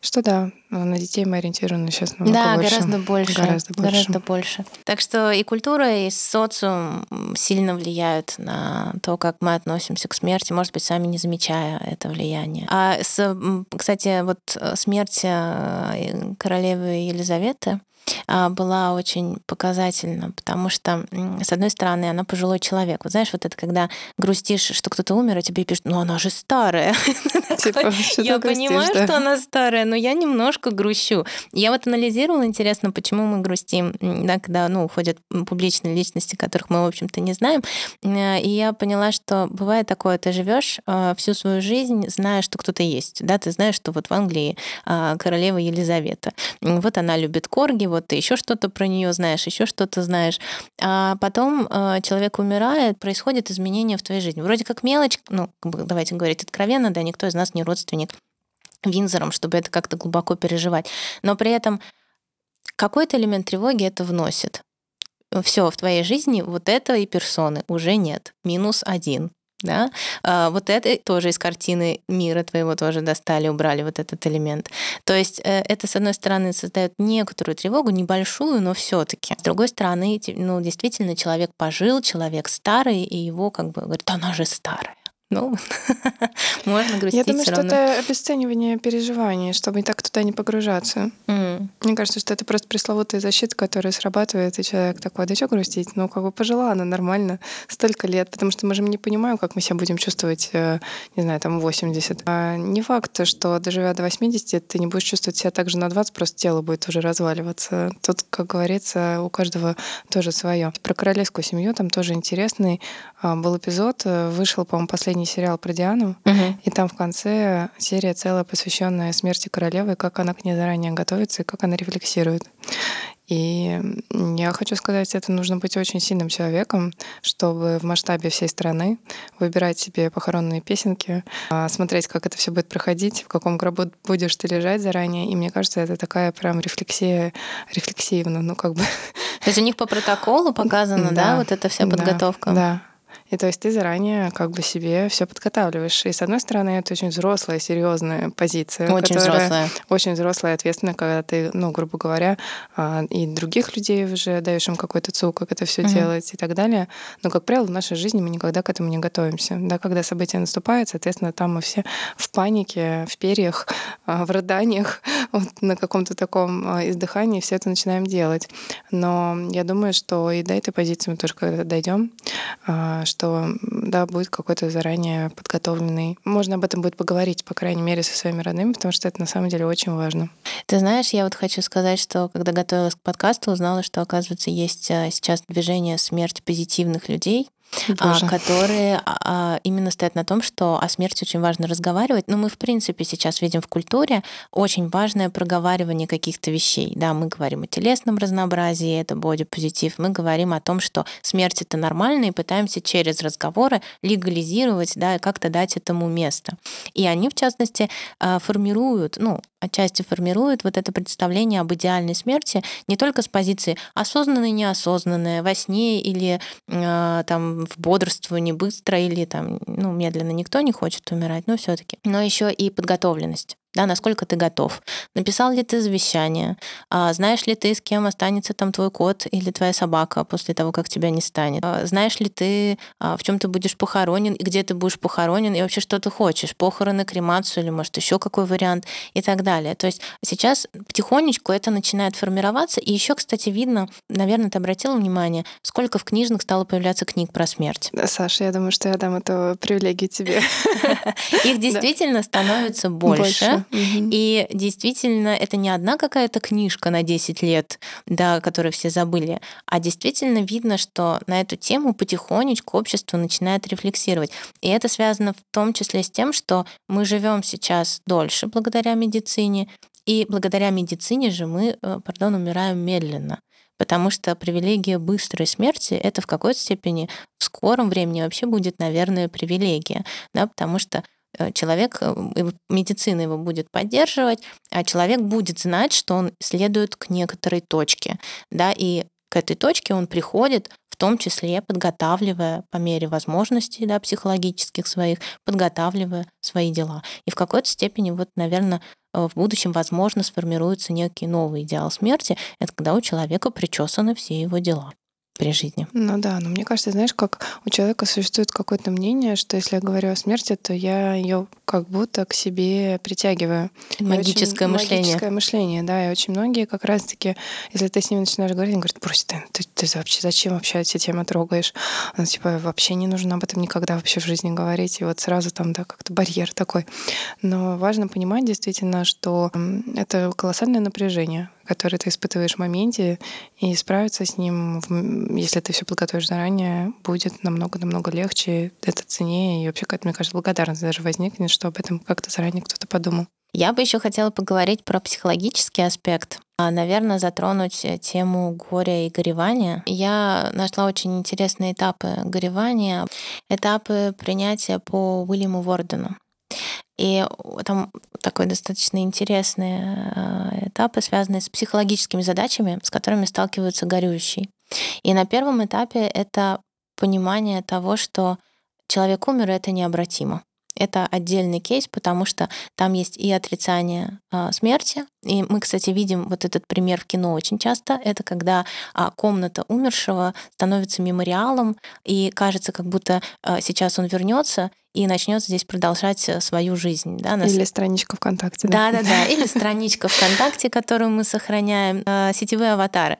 Что да, на детей мы ориентированы сейчас намного да, больше. гораздо больше. Гораздо больше. Гораздо больше. Так что и культура, и социум сильно влияют на то, как мы относимся к смерти, может быть, сами не замечая это влияние. А, с, кстати, вот смерть э, королевы Елизаветы, была очень показательна, потому что, с одной стороны, она пожилой человек. Вот знаешь, вот это когда грустишь, что кто-то умер, а тебе пишут, ну она же старая. Типа, я понимаю, что она старая, но я немножко грущу. Я вот анализировала, интересно, почему мы грустим, да, когда ну, уходят публичные личности, которых мы, в общем-то, не знаем. Э, и я поняла, что бывает такое, ты живешь э, всю свою жизнь, зная, что кто-то есть. Да, ты знаешь, что вот в Англии королева Елизавета. Вот она любит корги, вот ты еще что-то про нее знаешь, еще что-то знаешь. А потом э, человек умирает, происходит изменение в твоей жизни. Вроде как мелочь, ну, давайте говорить откровенно, да, никто из нас не родственник Винзором, чтобы это как-то глубоко переживать. Но при этом какой-то элемент тревоги это вносит. Все, в твоей жизни вот этой персоны уже нет. Минус один да, а, вот это тоже из картины мира твоего тоже достали, убрали вот этот элемент. То есть э, это, с одной стороны, создает некоторую тревогу, небольшую, но все таки С другой стороны, ну, действительно, человек пожил, человек старый, и его как бы говорит, она же старая. Ну, можно грустить. Я думаю, что это обесценивание переживаний, чтобы так туда не погружаться. Mm. Мне кажется, что это просто пресловутая защита, которая срабатывает, и человек такой, да что грустить? Ну, как бы пожила она нормально столько лет, потому что мы же не понимаем, как мы себя будем чувствовать, э, не знаю, там 80. А не факт, что доживя до 80, ты не будешь чувствовать себя так же на 20, просто тело будет уже разваливаться. Тут, как говорится, у каждого тоже свое. Про королевскую семью там тоже интересный а, был эпизод, э, вышел, по-моему, последний сериал про Диану, угу. и там в конце серия целая, посвященная смерти королевы, как она к ней заранее готовится и как она рефлексирует. И я хочу сказать, это нужно быть очень сильным человеком, чтобы в масштабе всей страны выбирать себе похоронные песенки, а, смотреть, как это все будет проходить, в каком гробу будешь ты лежать заранее. И мне кажется, это такая прям рефлексия, рефлексивно, ну как бы. То есть у них по протоколу показано, да, да вот эта вся подготовка? Да, и то есть ты заранее как бы себе все подготавливаешь. И с одной стороны, это очень взрослая, серьезная позиция. Очень взрослая. Очень взрослая и ответственная, когда ты, ну, грубо говоря, а, и других людей уже даешь им какой-то цук, как это все угу. делать и так далее. Но, как правило, в нашей жизни мы никогда к этому не готовимся. Да, когда события наступают, соответственно, там мы все в панике, в перьях, а, в рыданиях, вот на каком-то таком а, издыхании все это начинаем делать. Но я думаю, что и до этой позиции мы тоже когда дойдем, что да, будет какой-то заранее подготовленный. Можно об этом будет поговорить, по крайней мере, со своими родными, потому что это на самом деле очень важно. Ты знаешь, я вот хочу сказать, что когда готовилась к подкасту, узнала, что, оказывается, есть а, сейчас движение смерть позитивных людей. А, Боже. которые а, именно стоят на том, что о смерти очень важно разговаривать. Но мы, в принципе, сейчас видим в культуре очень важное проговаривание каких-то вещей. Да, мы говорим о телесном разнообразии, это бодипозитив. Мы говорим о том, что смерть это нормально, и пытаемся через разговоры легализировать, да, и как-то дать этому место. И они, в частности, а, формируют, ну, отчасти формируют вот это представление об идеальной смерти не только с позиции осознанной, неосознанной, во сне или там в бодрствовании быстро или там ну медленно никто не хочет умирать, но все-таки, но еще и подготовленность да, насколько ты готов. Написал ли ты завещание? А, знаешь ли ты, с кем останется там твой кот или твоя собака после того, как тебя не станет? А, знаешь ли ты, а, в чем ты будешь похоронен и где ты будешь похоронен и вообще что ты хочешь? Похороны, кремацию или, может, еще какой вариант и так далее. То есть сейчас потихонечку это начинает формироваться. И еще, кстати, видно, наверное, ты обратила внимание, сколько в книжных стало появляться книг про смерть. Да, Саша, я думаю, что я дам эту привилегию тебе. Их действительно становится больше. И действительно, это не одна какая-то книжка на 10 лет, да, которую все забыли, а действительно видно, что на эту тему потихонечку общество начинает рефлексировать. И это связано в том числе с тем, что мы живем сейчас дольше благодаря медицине, и благодаря медицине же мы, э, пардон, умираем медленно. потому что привилегия быстрой смерти — это в какой-то степени в скором времени вообще будет, наверное, привилегия, да, потому что человек, э, медицина его будет поддерживать, а человек будет знать, что он следует к некоторой точке, да, и к этой точке он приходит том числе подготавливая по мере возможностей да, психологических своих, подготавливая свои дела. И в какой-то степени, вот, наверное, э, в будущем, возможно, сформируется некий новый идеал смерти. Это когда у человека причесаны все его дела при жизни. Ну да, но мне кажется, знаешь, как у человека существует какое-то мнение, что если я говорю о смерти, то я ее как будто к себе притягиваю. Магическое очень, мышление. Магическое мышление, да. И очень многие как раз-таки, если ты с ними начинаешь говорить, они говорят, брось ты, ты, ты вообще зачем вообще эти темы трогаешь? Ну, типа, вообще не нужно об этом никогда вообще в жизни говорить. И вот сразу там, да, как-то барьер такой. Но важно понимать действительно, что это колоссальное напряжение который ты испытываешь в моменте, и справиться с ним, если ты все подготовишь заранее, будет намного-намного легче, это ценнее, и вообще какая-то, мне кажется, благодарность даже возникнет, что об этом как-то заранее кто-то подумал. Я бы еще хотела поговорить про психологический аспект. А, наверное, затронуть э, тему горя и горевания. Я нашла очень интересные этапы горевания, этапы принятия по Уильяму Вордену. И там такой достаточно интересные э, этапы, связанные с психологическими задачами, с которыми сталкиваются горюющие. И на первом этапе это понимание того, что человек умер, это необратимо. Это отдельный кейс, потому что там есть и отрицание а, смерти. И мы, кстати, видим вот этот пример в кино очень часто. Это когда а, комната умершего становится мемориалом, и кажется, как будто а, сейчас он вернется и начнет здесь продолжать э, свою жизнь. Да, нас... Или страничка ВКонтакте. Да, да, да. Или страничка ВКонтакте, которую мы сохраняем. А, сетевые аватары.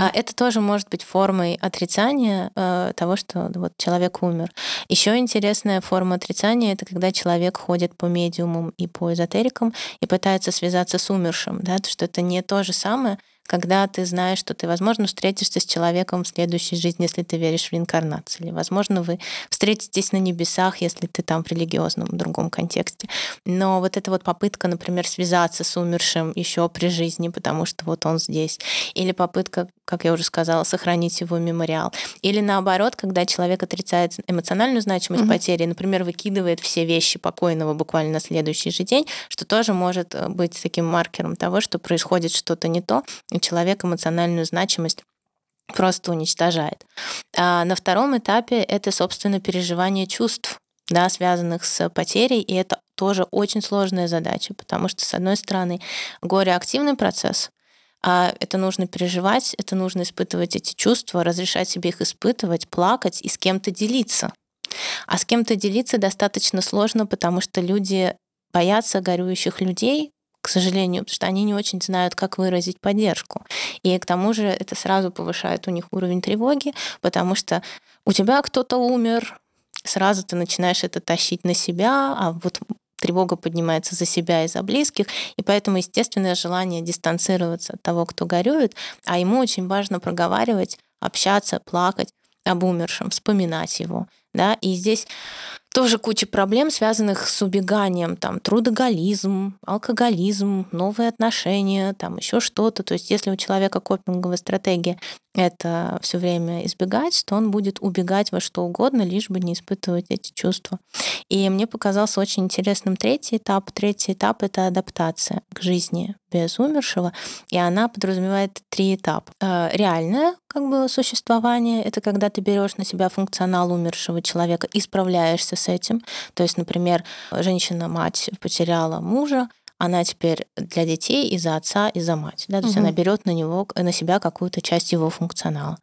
А это тоже может быть формой отрицания э, того, что вот человек умер. Еще интересная форма отрицания это когда человек ходит по медиумам и по эзотерикам и пытается связаться с умершим, да, что это не то же самое, когда ты знаешь, что ты, возможно, встретишься с человеком в следующей жизни, если ты веришь в реинкарнацию, или, возможно, вы встретитесь на небесах, если ты там в религиозном другом контексте. Но вот эта вот попытка, например, связаться с умершим еще при жизни, потому что вот он здесь, или попытка, как я уже сказала, сохранить его мемориал, или наоборот, когда человек отрицает эмоциональную значимость mm-hmm. потери, например, выкидывает все вещи покойного буквально на следующий же день, что тоже может э, быть таким маркером того, что происходит что-то не то, и человек эмоциональную значимость просто уничтожает. А на втором этапе это, собственно, переживание чувств, да, связанных с потерей, и это тоже очень сложная задача, потому что, с одной стороны, горе активный процесс, а это нужно переживать, это нужно испытывать эти чувства, разрешать себе их испытывать, плакать и с кем-то делиться. А с кем-то делиться достаточно сложно, потому что люди боятся горюющих людей, сожалению, потому что они не очень знают, как выразить поддержку. И к тому же это сразу повышает у них уровень тревоги, потому что у тебя кто-то умер, сразу ты начинаешь это тащить на себя, а вот тревога поднимается за себя и за близких, и поэтому естественное желание дистанцироваться от того, кто горюет, а ему очень важно проговаривать, общаться, плакать об умершем, вспоминать его. Да? И здесь тоже куча проблем, связанных с убеганием, там, трудоголизм, алкоголизм, новые отношения, там, еще что-то. То есть если у человека копинговая стратегия это все время избегать, то он будет убегать во что угодно, лишь бы не испытывать эти чувства. И мне показался очень интересным третий этап. Третий этап — это адаптация к жизни без умершего, и она подразумевает три этапа. Э, реальное как бы существование — это когда ты берешь на себя функционал умершего человека и справляешься с этим. То есть, например, женщина-мать потеряла мужа, она теперь для детей и за отца, и за мать. Да? То угу. есть она берет на него, на себя какую-то часть его функционала.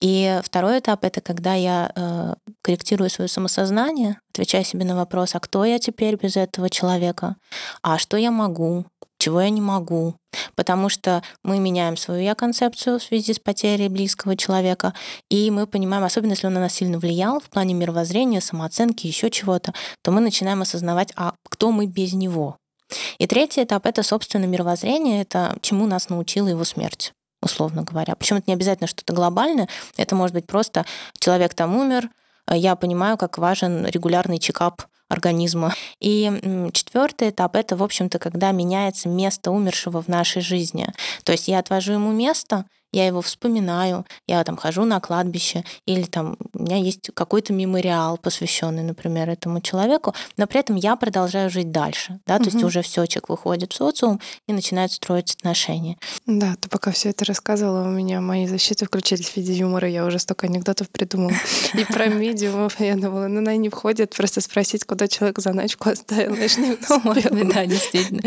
И второй этап это когда я э, корректирую свое самосознание, отвечаю себе на вопрос, а кто я теперь без этого человека, а что я могу, чего я не могу. Потому что мы меняем свою я-концепцию в связи с потерей близкого человека, и мы понимаем, особенно если он на нас сильно влиял в плане мировоззрения, самооценки, еще чего-то, то мы начинаем осознавать, а кто мы без него. И третий этап — это, собственно, мировоззрение, это чему нас научила его смерть условно говоря. Причем это не обязательно что-то глобальное, это может быть просто человек там умер, я понимаю, как важен регулярный чекап организма. И четвертый этап это, в общем-то, когда меняется место умершего в нашей жизни. То есть я отвожу ему место, я его вспоминаю, я там хожу на кладбище, или там у меня есть какой-то мемориал, посвященный, например, этому человеку, но при этом я продолжаю жить дальше, да, то угу. есть уже все, человек выходит в социум и начинает строить отношения. Да, ты пока все это рассказывала, у меня мои защиты включились в виде юмора, я уже столько анекдотов придумала. И про медиумов я думала, ну, на не входит, просто спросить, куда человек заначку оставил, ну, Да, действительно.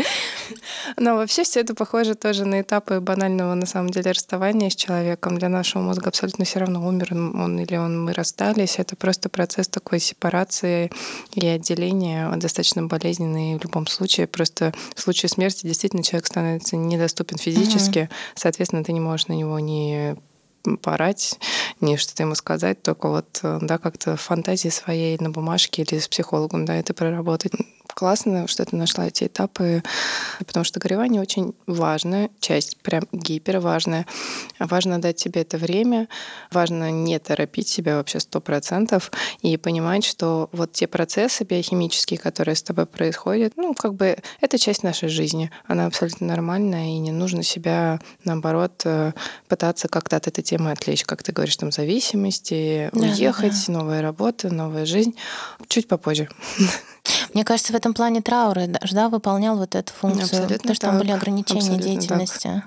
Но вообще все это похоже тоже на этапы банального, на самом деле, расставания с человеком. Для нашего мозга абсолютно все равно, умер он или он, мы расстались. Это просто процесс такой сепарации и отделения, достаточно болезненный в любом случае. Просто в случае смерти действительно человек становится недоступен физически, угу. соответственно, ты не можешь на него не порать, не что-то ему сказать, только вот, да, как-то фантазии своей на бумажке или с психологом, да, это проработать классно, что ты нашла эти этапы, потому что горевание очень важная часть, прям гипер важная. Важно дать себе это время, важно не торопить себя вообще сто процентов и понимать, что вот те процессы биохимические, которые с тобой происходят, ну, как бы это часть нашей жизни. Она абсолютно нормальная, и не нужно себя, наоборот, э, пытаться как-то от этой темы отвлечь, как ты говоришь, там, зависимости, да, уехать, да. новая работа, новая жизнь. Чуть попозже. Мне кажется, в этом плане траура да, выполнял вот эту функцию, Абсолютно потому что там были ограничения Абсолютно деятельности. Так.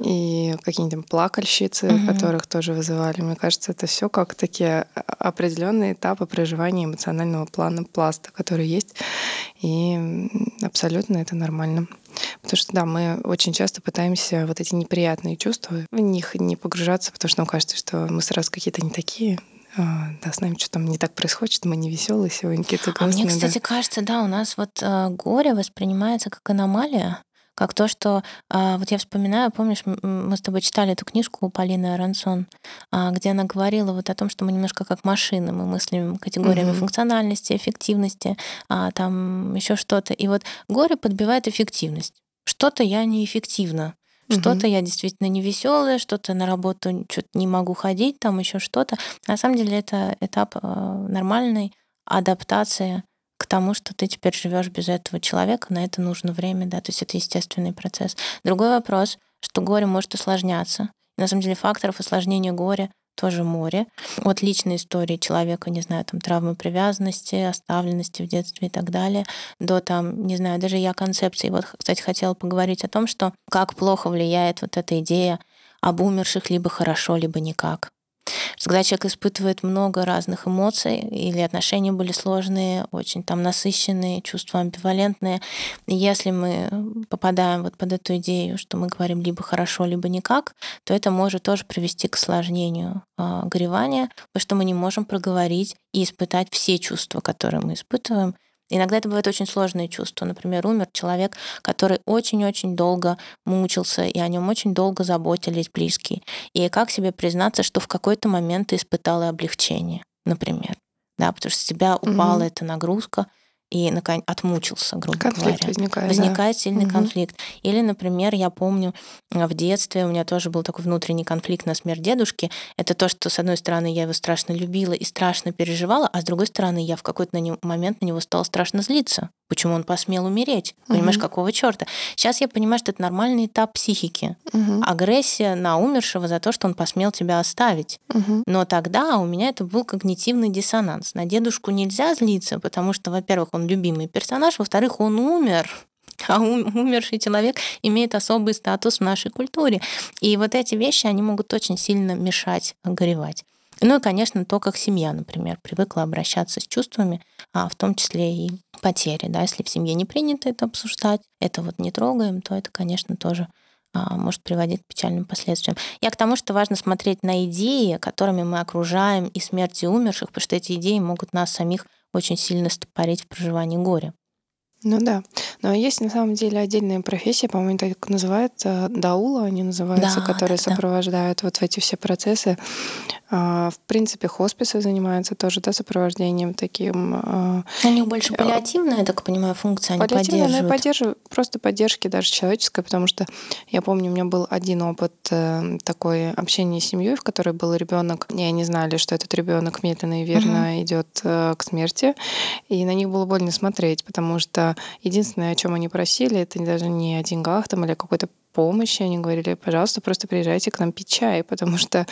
И какие-нибудь плакальщицы, угу. которых тоже вызывали. Мне кажется, это все как такие определенные этапы проживания эмоционального плана пласта, который есть. И абсолютно это нормально. Потому что, да, мы очень часто пытаемся вот эти неприятные чувства в них не погружаться, потому что нам кажется, что мы сразу какие-то не такие, а, да, с нами что-то не так происходит, что мы не веселые сегодня, какие-то грустные. А мне, кстати, да. кажется, да, у нас вот э, горе воспринимается как аномалия, как то, что э, вот я вспоминаю, помнишь, мы с тобой читали эту книжку у Полины Арансон, э, где она говорила вот о том, что мы немножко как машины, мы мыслим категориями mm-hmm. функциональности, эффективности, а, там еще что-то. И вот горе подбивает эффективность. Что-то я неэффективно что-то я действительно не веселая, что-то на работу что-то не могу ходить, там еще что-то. На самом деле это этап э, нормальной адаптации к тому, что ты теперь живешь без этого человека, на это нужно время, да, то есть это естественный процесс. Другой вопрос, что горе может усложняться. на самом деле факторов осложнения горя тоже море. От личной истории человека, не знаю, там травмы привязанности, оставленности в детстве и так далее, до там, не знаю, даже я концепции. Вот, кстати, хотела поговорить о том, что как плохо влияет вот эта идея об умерших либо хорошо, либо никак. Когда человек испытывает много разных эмоций, или отношения были сложные, очень там насыщенные, чувства амбивалентные, если мы попадаем вот под эту идею, что мы говорим либо хорошо, либо никак, то это может тоже привести к осложнению э, горевания, потому что мы не можем проговорить и испытать все чувства, которые мы испытываем, Иногда это бывает очень сложные чувства. Например, умер человек, который очень-очень долго мучился, и о нем очень долго заботились близкие. И как себе признаться, что в какой-то момент ты испытала облегчение, например. Да, потому что с тебя упала угу. эта нагрузка, и наконец отмучился, грубо конфликт говоря. Возникает, возникает да. сильный угу. конфликт. Или, например, я помню в детстве у меня тоже был такой внутренний конфликт на смерть дедушки. Это то, что с одной стороны я его страшно любила и страшно переживала, а с другой стороны я в какой-то момент на него стала страшно злиться. Почему он посмел умереть? Понимаешь, угу. какого черта? Сейчас я понимаю, что это нормальный этап психики. Угу. Агрессия на умершего за то, что он посмел тебя оставить. Угу. Но тогда у меня это был когнитивный диссонанс. На дедушку нельзя злиться, потому что, во-первых, он любимый персонаж, во-вторых, он умер. А умерший человек имеет особый статус в нашей культуре. И вот эти вещи, они могут очень сильно мешать горевать. Ну и, конечно, то, как семья, например, привыкла обращаться с чувствами, а в том числе и потери. Да? Если в семье не принято это обсуждать, это вот не трогаем, то это, конечно, тоже а, может приводить к печальным последствиям. Я к тому, что важно смотреть на идеи, которыми мы окружаем и смерти умерших, потому что эти идеи могут нас самих очень сильно стопорить в проживании горя. Ну да. Но есть на самом деле отдельная профессия, по-моему, так называют, э, даула они называются, да, которые да, сопровождают да. вот эти все процессы. А, в принципе, хосписы занимаются тоже да, сопровождением таким. А, у них больше э, паллиативная, я так понимаю, функция, они поддерживают. поддерживают. Просто поддержки даже человеческой, потому что я помню, у меня был один опыт э, такой общения с семьей, в которой был ребенок, и они знали, что этот ребенок медленно и верно угу. идет к смерти, и на них было больно смотреть, потому что единственное, о чем они просили, это даже не о деньгах там или какой-то помощи, они говорили, пожалуйста, просто приезжайте к нам пить чай, потому что,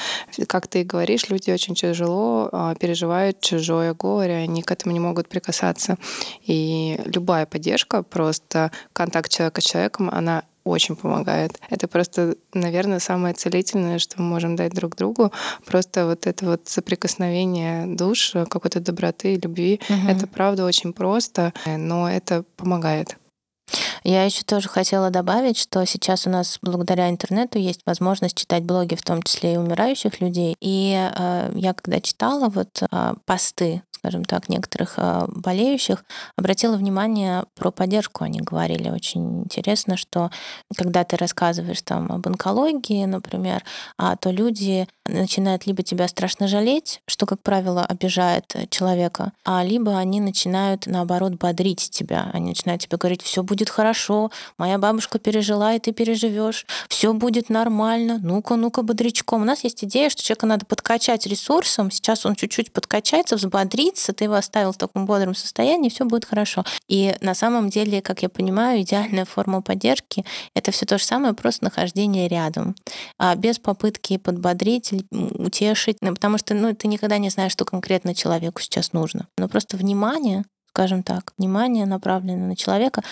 как ты говоришь, люди очень тяжело а, переживают чужое горе, они к этому не могут прикасаться. И любая поддержка, просто контакт человека с человеком, она очень помогает. Это просто, наверное, самое целительное, что мы можем дать друг другу. Просто вот это вот соприкосновение душ, какой-то доброты, любви. Угу. Это правда очень просто, но это помогает. Я еще тоже хотела добавить, что сейчас у нас благодаря интернету есть возможность читать блоги, в том числе и умирающих людей. И э, я когда читала вот э, посты скажем так, некоторых а, болеющих, обратила внимание про поддержку. Они говорили очень интересно, что когда ты рассказываешь там об онкологии, например, а, то люди начинают либо тебя страшно жалеть, что, как правило, обижает человека, а либо они начинают, наоборот, бодрить тебя. Они начинают тебе говорить, все будет хорошо, моя бабушка пережила, и ты переживешь, все будет нормально, ну-ка, ну-ка, бодрячком. У нас есть идея, что человека надо подкачать ресурсом, сейчас он чуть-чуть подкачается, взбодрит, злиться, ты его оставил в таком бодром состоянии, все будет хорошо. И на самом деле, как я понимаю, идеальная форма поддержки — это все то же самое, просто нахождение рядом, а без попытки подбодрить, утешить, потому что ну, ты никогда не знаешь, что конкретно человеку сейчас нужно. Но просто внимание скажем так, внимание направлено на человека,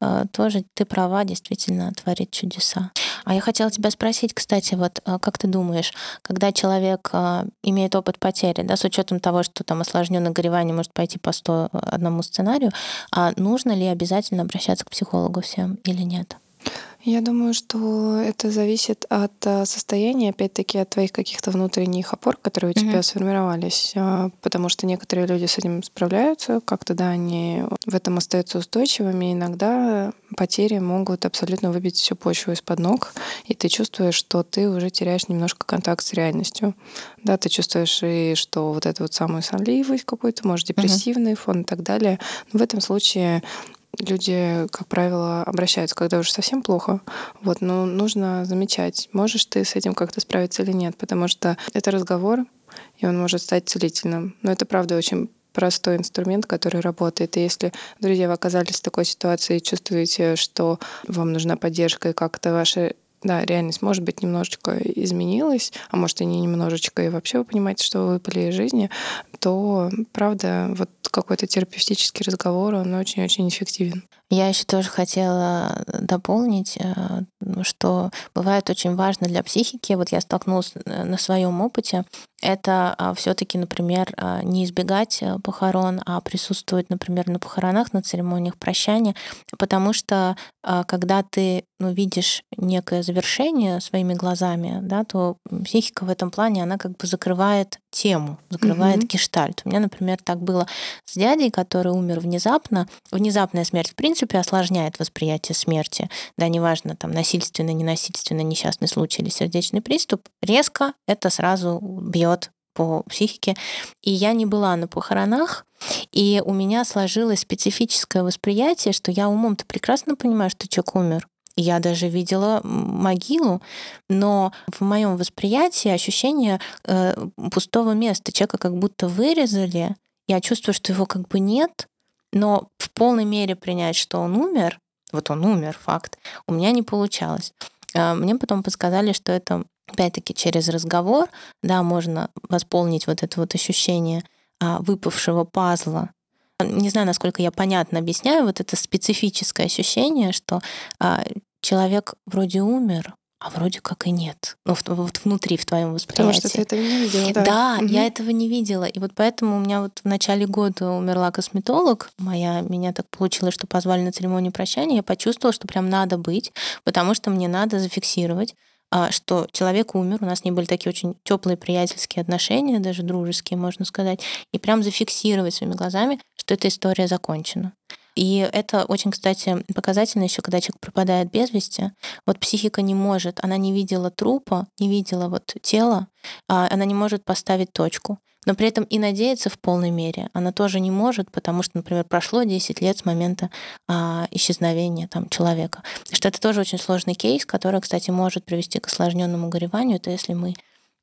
э, тоже ты права, действительно творит чудеса. А я хотела тебя спросить, кстати, вот э, как ты думаешь, когда человек э, имеет опыт потери, да, с учетом того, что там осложненное горевание может пойти по 101 сценарию, а нужно ли обязательно обращаться к психологу всем или нет? Я думаю, что это зависит от а, состояния, опять-таки, от твоих каких-то внутренних опор, которые у тебя mm-hmm. сформировались. А, потому что некоторые люди с этим справляются, как-то, да, они в этом остаются устойчивыми. Иногда потери могут абсолютно выбить всю почву из-под ног, и ты чувствуешь, что ты уже теряешь немножко контакт с реальностью. Да, ты чувствуешь и что вот эту вот самую сонливость какую-то, может, депрессивный mm-hmm. фон и так далее. Но в этом случае люди, как правило, обращаются, когда уже совсем плохо. Вот, но нужно замечать, можешь ты с этим как-то справиться или нет, потому что это разговор, и он может стать целительным. Но это, правда, очень простой инструмент, который работает. И если, друзья, вы оказались в такой ситуации и чувствуете, что вам нужна поддержка, и как-то ваша да, реальность, может быть, немножечко изменилась, а может и не немножечко, и вообще вы понимаете, что вы выпали из жизни, то, правда, вот какой-то терапевтический разговор, он очень-очень эффективен. Я еще тоже хотела дополнить, э, что бывает очень важно для психики, вот я столкнулась э, на своем опыте, это а, все-таки, например, а, не избегать э, похорон, а присутствовать, например, на похоронах, на церемониях прощания, потому что а, когда ты ну, видишь некое завершение своими глазами, да, то психика в этом плане, она как бы закрывает тему, закрывает mm-hmm. гештальт. У меня, например, так было с дядей, который умер внезапно. Внезапная смерть, в принципе, осложняет восприятие смерти. Да, неважно, там, насильственный, ненасильственный, несчастный случай или сердечный приступ, резко это сразу бьет по психике. И я не была на похоронах, и у меня сложилось специфическое восприятие, что я умом-то прекрасно понимаю, что человек умер. Я даже видела могилу, но в моем восприятии ощущение э, пустого места. Человека как будто вырезали. Я чувствую, что его как бы нет, но в полной мере принять, что он умер, вот он умер, факт, у меня не получалось. А, мне потом подсказали, что это опять-таки через разговор, да, можно восполнить вот это вот ощущение а, выпавшего пазла, не знаю, насколько я понятно объясняю, вот это специфическое ощущение, что а, человек вроде умер, а вроде как и нет. Ну, вот внутри, в твоем восприятии. Потому что ты этого не видела, да? Да, угу. я этого не видела. И вот поэтому у меня вот в начале года умерла косметолог моя. Меня так получилось, что позвали на церемонию прощания. Я почувствовала, что прям надо быть, потому что мне надо зафиксировать а, что человек умер, у нас не были такие очень теплые приятельские отношения, даже дружеские, можно сказать, и прям зафиксировать своими глазами, что эта история закончена. И это очень, кстати, показательно еще, когда человек пропадает без вести. Вот психика не может, она не видела трупа, не видела вот тела, а она не может поставить точку. Но при этом и надеяться в полной мере она тоже не может, потому что, например, прошло 10 лет с момента а, исчезновения там, человека. Что это тоже очень сложный кейс, который, кстати, может привести к осложненному гореванию. Это если мы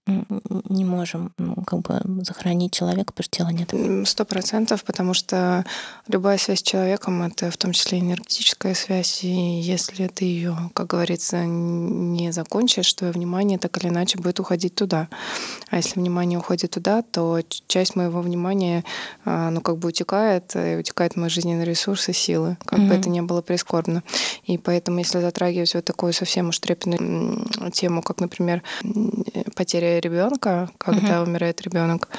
не можем ну, как бы захоронить человека, потому что тела нет. Сто процентов, потому что любая связь с человеком — это в том числе энергетическая связь, и если ты ее, как говорится, не закончишь, то внимание так или иначе будет уходить туда. А если внимание уходит туда, то часть моего внимания, ну, как бы утекает, и утекает мои жизненные ресурсы, силы, как mm-hmm. бы это ни было прискорбно. И поэтому, если затрагивать вот такую совсем уж трепетную тему, как, например, потеря ребенка, когда угу. умирает ребенок,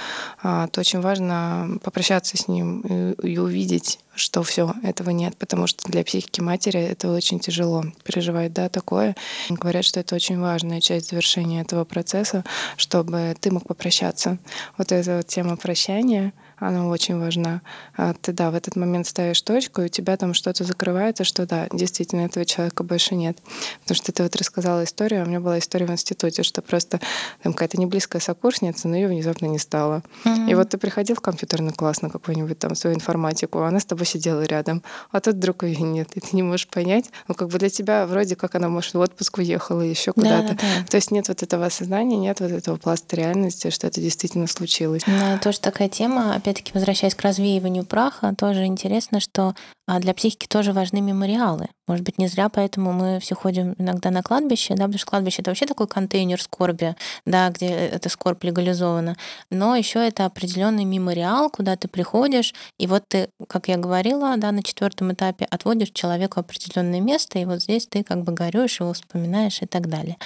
а, то очень важно попрощаться с ним и увидеть, что все этого нет, потому что для психики матери это очень тяжело переживать, да, такое. Говорят, что это очень важная часть завершения этого процесса, чтобы ты мог попрощаться. Вот эта вот тема прощания — она очень важна. А ты, да, в этот момент ставишь точку, и у тебя там что-то закрывается, что да, действительно, этого человека больше нет. Потому что ты вот рассказала историю, а у меня была история в институте, что просто там какая-то неблизкая сокурсница, но ее внезапно не стало. Mm-hmm. И вот ты приходил в компьютерный класс на какую-нибудь там свою информатику, а она с тобой сидела рядом, а тут вдруг ее нет, и ты не можешь понять, ну как бы для тебя вроде как она, может, в отпуск уехала еще куда-то. Да, да. То есть нет вот этого осознания, нет вот этого пласта реальности, что это действительно случилось. Да, тоже такая тема, опять-таки, возвращаясь к развеиванию праха, тоже интересно, что а, для психики тоже важны мемориалы. Может быть, не зря поэтому мы все ходим иногда на кладбище, да, потому что кладбище это вообще такой контейнер скорби, да, где эта скорбь легализована. Но еще это определенный мемориал, куда ты приходишь, и вот ты, как я говорила, да, на четвертом этапе отводишь человеку определенное место, и вот здесь ты как бы горюешь, его вспоминаешь и так далее.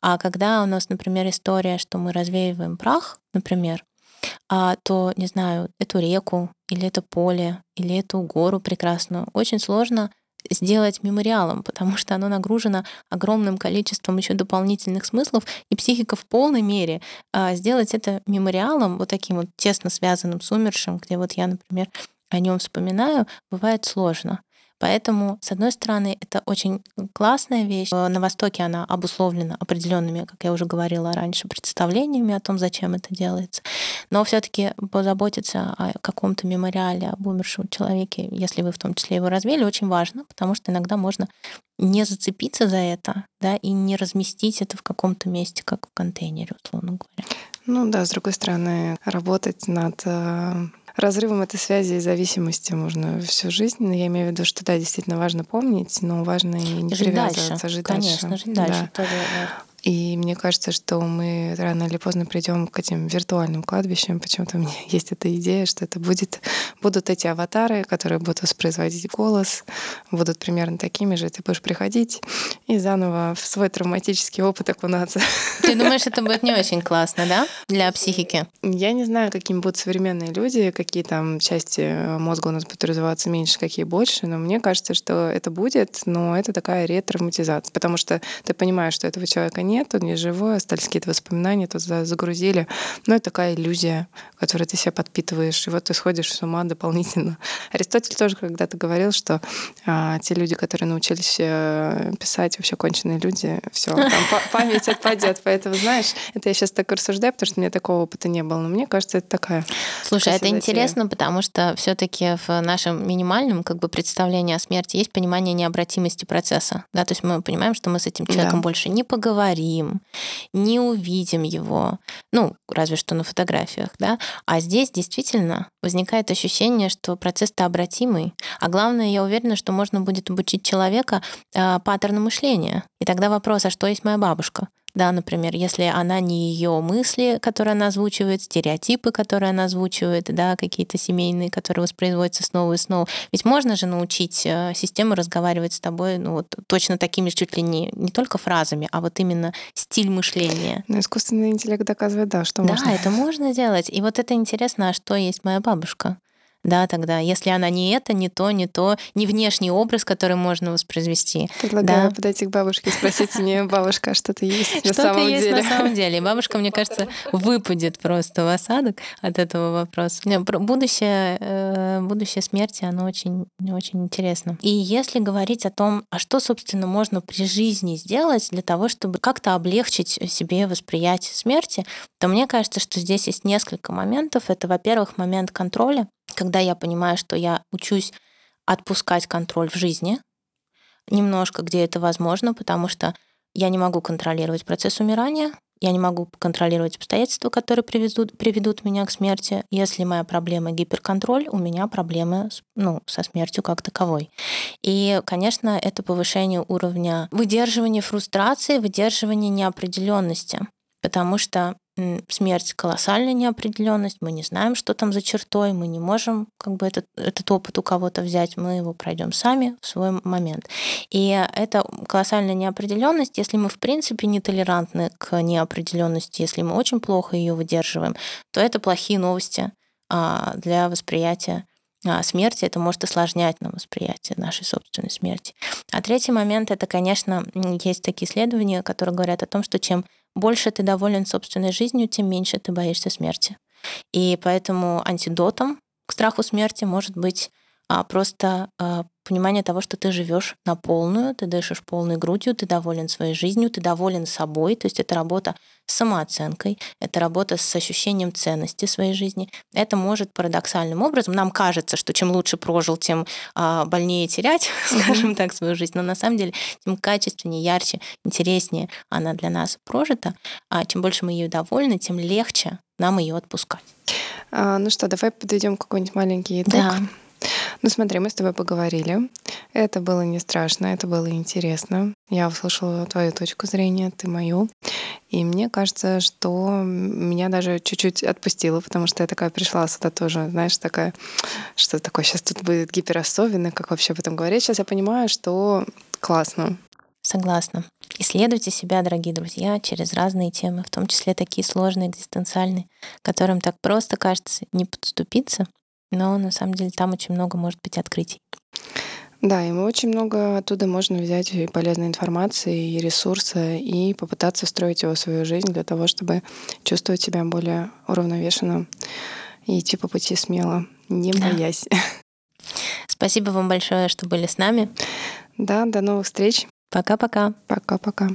А когда у нас, например, история, что мы развеиваем прах, например, то, не знаю, эту реку или это поле, или эту гору прекрасную очень сложно сделать мемориалом, потому что оно нагружено огромным количеством еще дополнительных смыслов, и психика в полной мере а, сделать это мемориалом, вот таким вот тесно связанным с умершим, где вот я, например, о нем вспоминаю, бывает сложно. Поэтому, с одной стороны, это очень классная вещь. На Востоке она обусловлена определенными, как я уже говорила раньше, представлениями о том, зачем это делается. Но все-таки позаботиться о каком-то мемориале об умершем человеке, если вы в том числе его развели, очень важно, потому что иногда можно не зацепиться за это, да, и не разместить это в каком-то месте, как в контейнере, условно говоря. Ну да, с другой стороны, работать над э, разрывом этой связи и зависимости можно всю жизнь. Но я имею в виду, что да, действительно важно помнить, но важно и не жить привязываться, дальше. жить Конечно, дальше. жить дальше да. тоже и мне кажется, что мы рано или поздно придем к этим виртуальным кладбищам. Почему-то у меня есть эта идея, что это будет, будут эти аватары, которые будут воспроизводить голос, будут примерно такими же. Ты будешь приходить и заново в свой травматический опыт окунаться. Ты думаешь, это будет не очень классно, да, для психики? Я не знаю, какими будут современные люди, какие там части мозга у нас будут развиваться меньше, какие больше, но мне кажется, что это будет, но это такая ретравматизация, потому что ты понимаешь, что этого человека нет, нет, он не живой, остались какие-то воспоминания, туда загрузили. Но это такая иллюзия, которую ты себя подпитываешь, и вот ты сходишь с ума дополнительно. Аристотель тоже когда-то говорил, что а, те люди, которые научились э, писать, вообще конченые люди, все, там память отпадет. Поэтому, знаешь, это я сейчас так рассуждаю, потому что у меня такого опыта не было. Но мне кажется, это такая. Слушай, это интересно, потому что все-таки в нашем минимальном как бы представлении о смерти есть понимание необратимости процесса. Да, то есть мы понимаем, что мы с этим человеком да. больше не поговорим, поговорим, не увидим его, ну, разве что на фотографиях, да, а здесь действительно возникает ощущение, что процесс-то обратимый, а главное, я уверена, что можно будет обучить человека э, паттерну мышления. И тогда вопрос, а что есть моя бабушка? Да, например, если она не ее мысли, которые она озвучивает, стереотипы, которые она озвучивает, да, какие-то семейные, которые воспроизводятся снова и снова. Ведь можно же научить э, систему разговаривать с тобой, ну вот точно такими чуть ли не, не только фразами, а вот именно стиль мышления. Ну, искусственный интеллект доказывает, да, что да, можно. Да, это можно делать. И вот это интересно, а что есть моя бабушка? Да, тогда, если она не это, не то, не то, не внешний образ, который можно воспроизвести. Предлагаю да. подойти к бабушке и спросить у нее, бабушка, а что-то есть на самом есть деле? на самом деле. И бабушка, мне кажется, выпадет просто в осадок от этого вопроса. Будущее, э, будущее смерти, оно очень, очень интересно. И если говорить о том, а что, собственно, можно при жизни сделать для того, чтобы как-то облегчить себе восприятие смерти, то мне кажется, что здесь есть несколько моментов. Это, во-первых, момент контроля, когда я понимаю, что я учусь отпускать контроль в жизни, немножко, где это возможно, потому что я не могу контролировать процесс умирания, я не могу контролировать обстоятельства, которые приведут, приведут меня к смерти. Если моя проблема гиперконтроль, у меня проблемы ну, со смертью как таковой. И, конечно, это повышение уровня выдерживания фрустрации, выдерживания неопределенности. Потому что смерть колоссальная неопределенность, мы не знаем, что там за чертой, мы не можем как бы этот, этот опыт у кого-то взять, мы его пройдем сами в свой момент. И это колоссальная неопределенность, если мы в принципе не толерантны к неопределенности, если мы очень плохо ее выдерживаем, то это плохие новости а, для восприятия а, смерти, это может осложнять нам восприятие нашей собственной смерти. А третий момент, это, конечно, есть такие исследования, которые говорят о том, что чем больше ты доволен собственной жизнью, тем меньше ты боишься смерти. И поэтому антидотом к страху смерти может быть а просто а, понимание того, что ты живешь на полную, ты дышишь полной грудью, ты доволен своей жизнью, ты доволен собой. То есть это работа с самооценкой, это работа с ощущением ценности своей жизни. Это может парадоксальным образом, нам кажется, что чем лучше прожил, тем а, больнее терять, скажем так, свою жизнь. Но на самом деле, тем качественнее, ярче, интереснее она для нас прожита. А чем больше мы ее довольны, тем легче нам ее отпускать. А, ну что, давай подведем какой-нибудь маленький итог. Да. Ну смотри, мы с тобой поговорили. Это было не страшно, это было интересно. Я услышала твою точку зрения, ты мою. И мне кажется, что меня даже чуть-чуть отпустило, потому что я такая пришла сюда тоже, знаешь, такая, что такое, сейчас тут будет гиперособенно, как вообще об этом говорить. Сейчас я понимаю, что классно. Согласна. Исследуйте себя, дорогие друзья, через разные темы, в том числе такие сложные, экзистенциальные, которым так просто кажется не подступиться, но на самом деле там очень много может быть открытий. Да, и мы очень много оттуда можно взять и полезной информации, и ресурса, и попытаться встроить его в свою жизнь для того, чтобы чувствовать себя более уравновешенно и идти по пути смело, не да. боясь. Спасибо вам большое, что были с нами. Да, до новых встреч. Пока-пока. Пока-пока.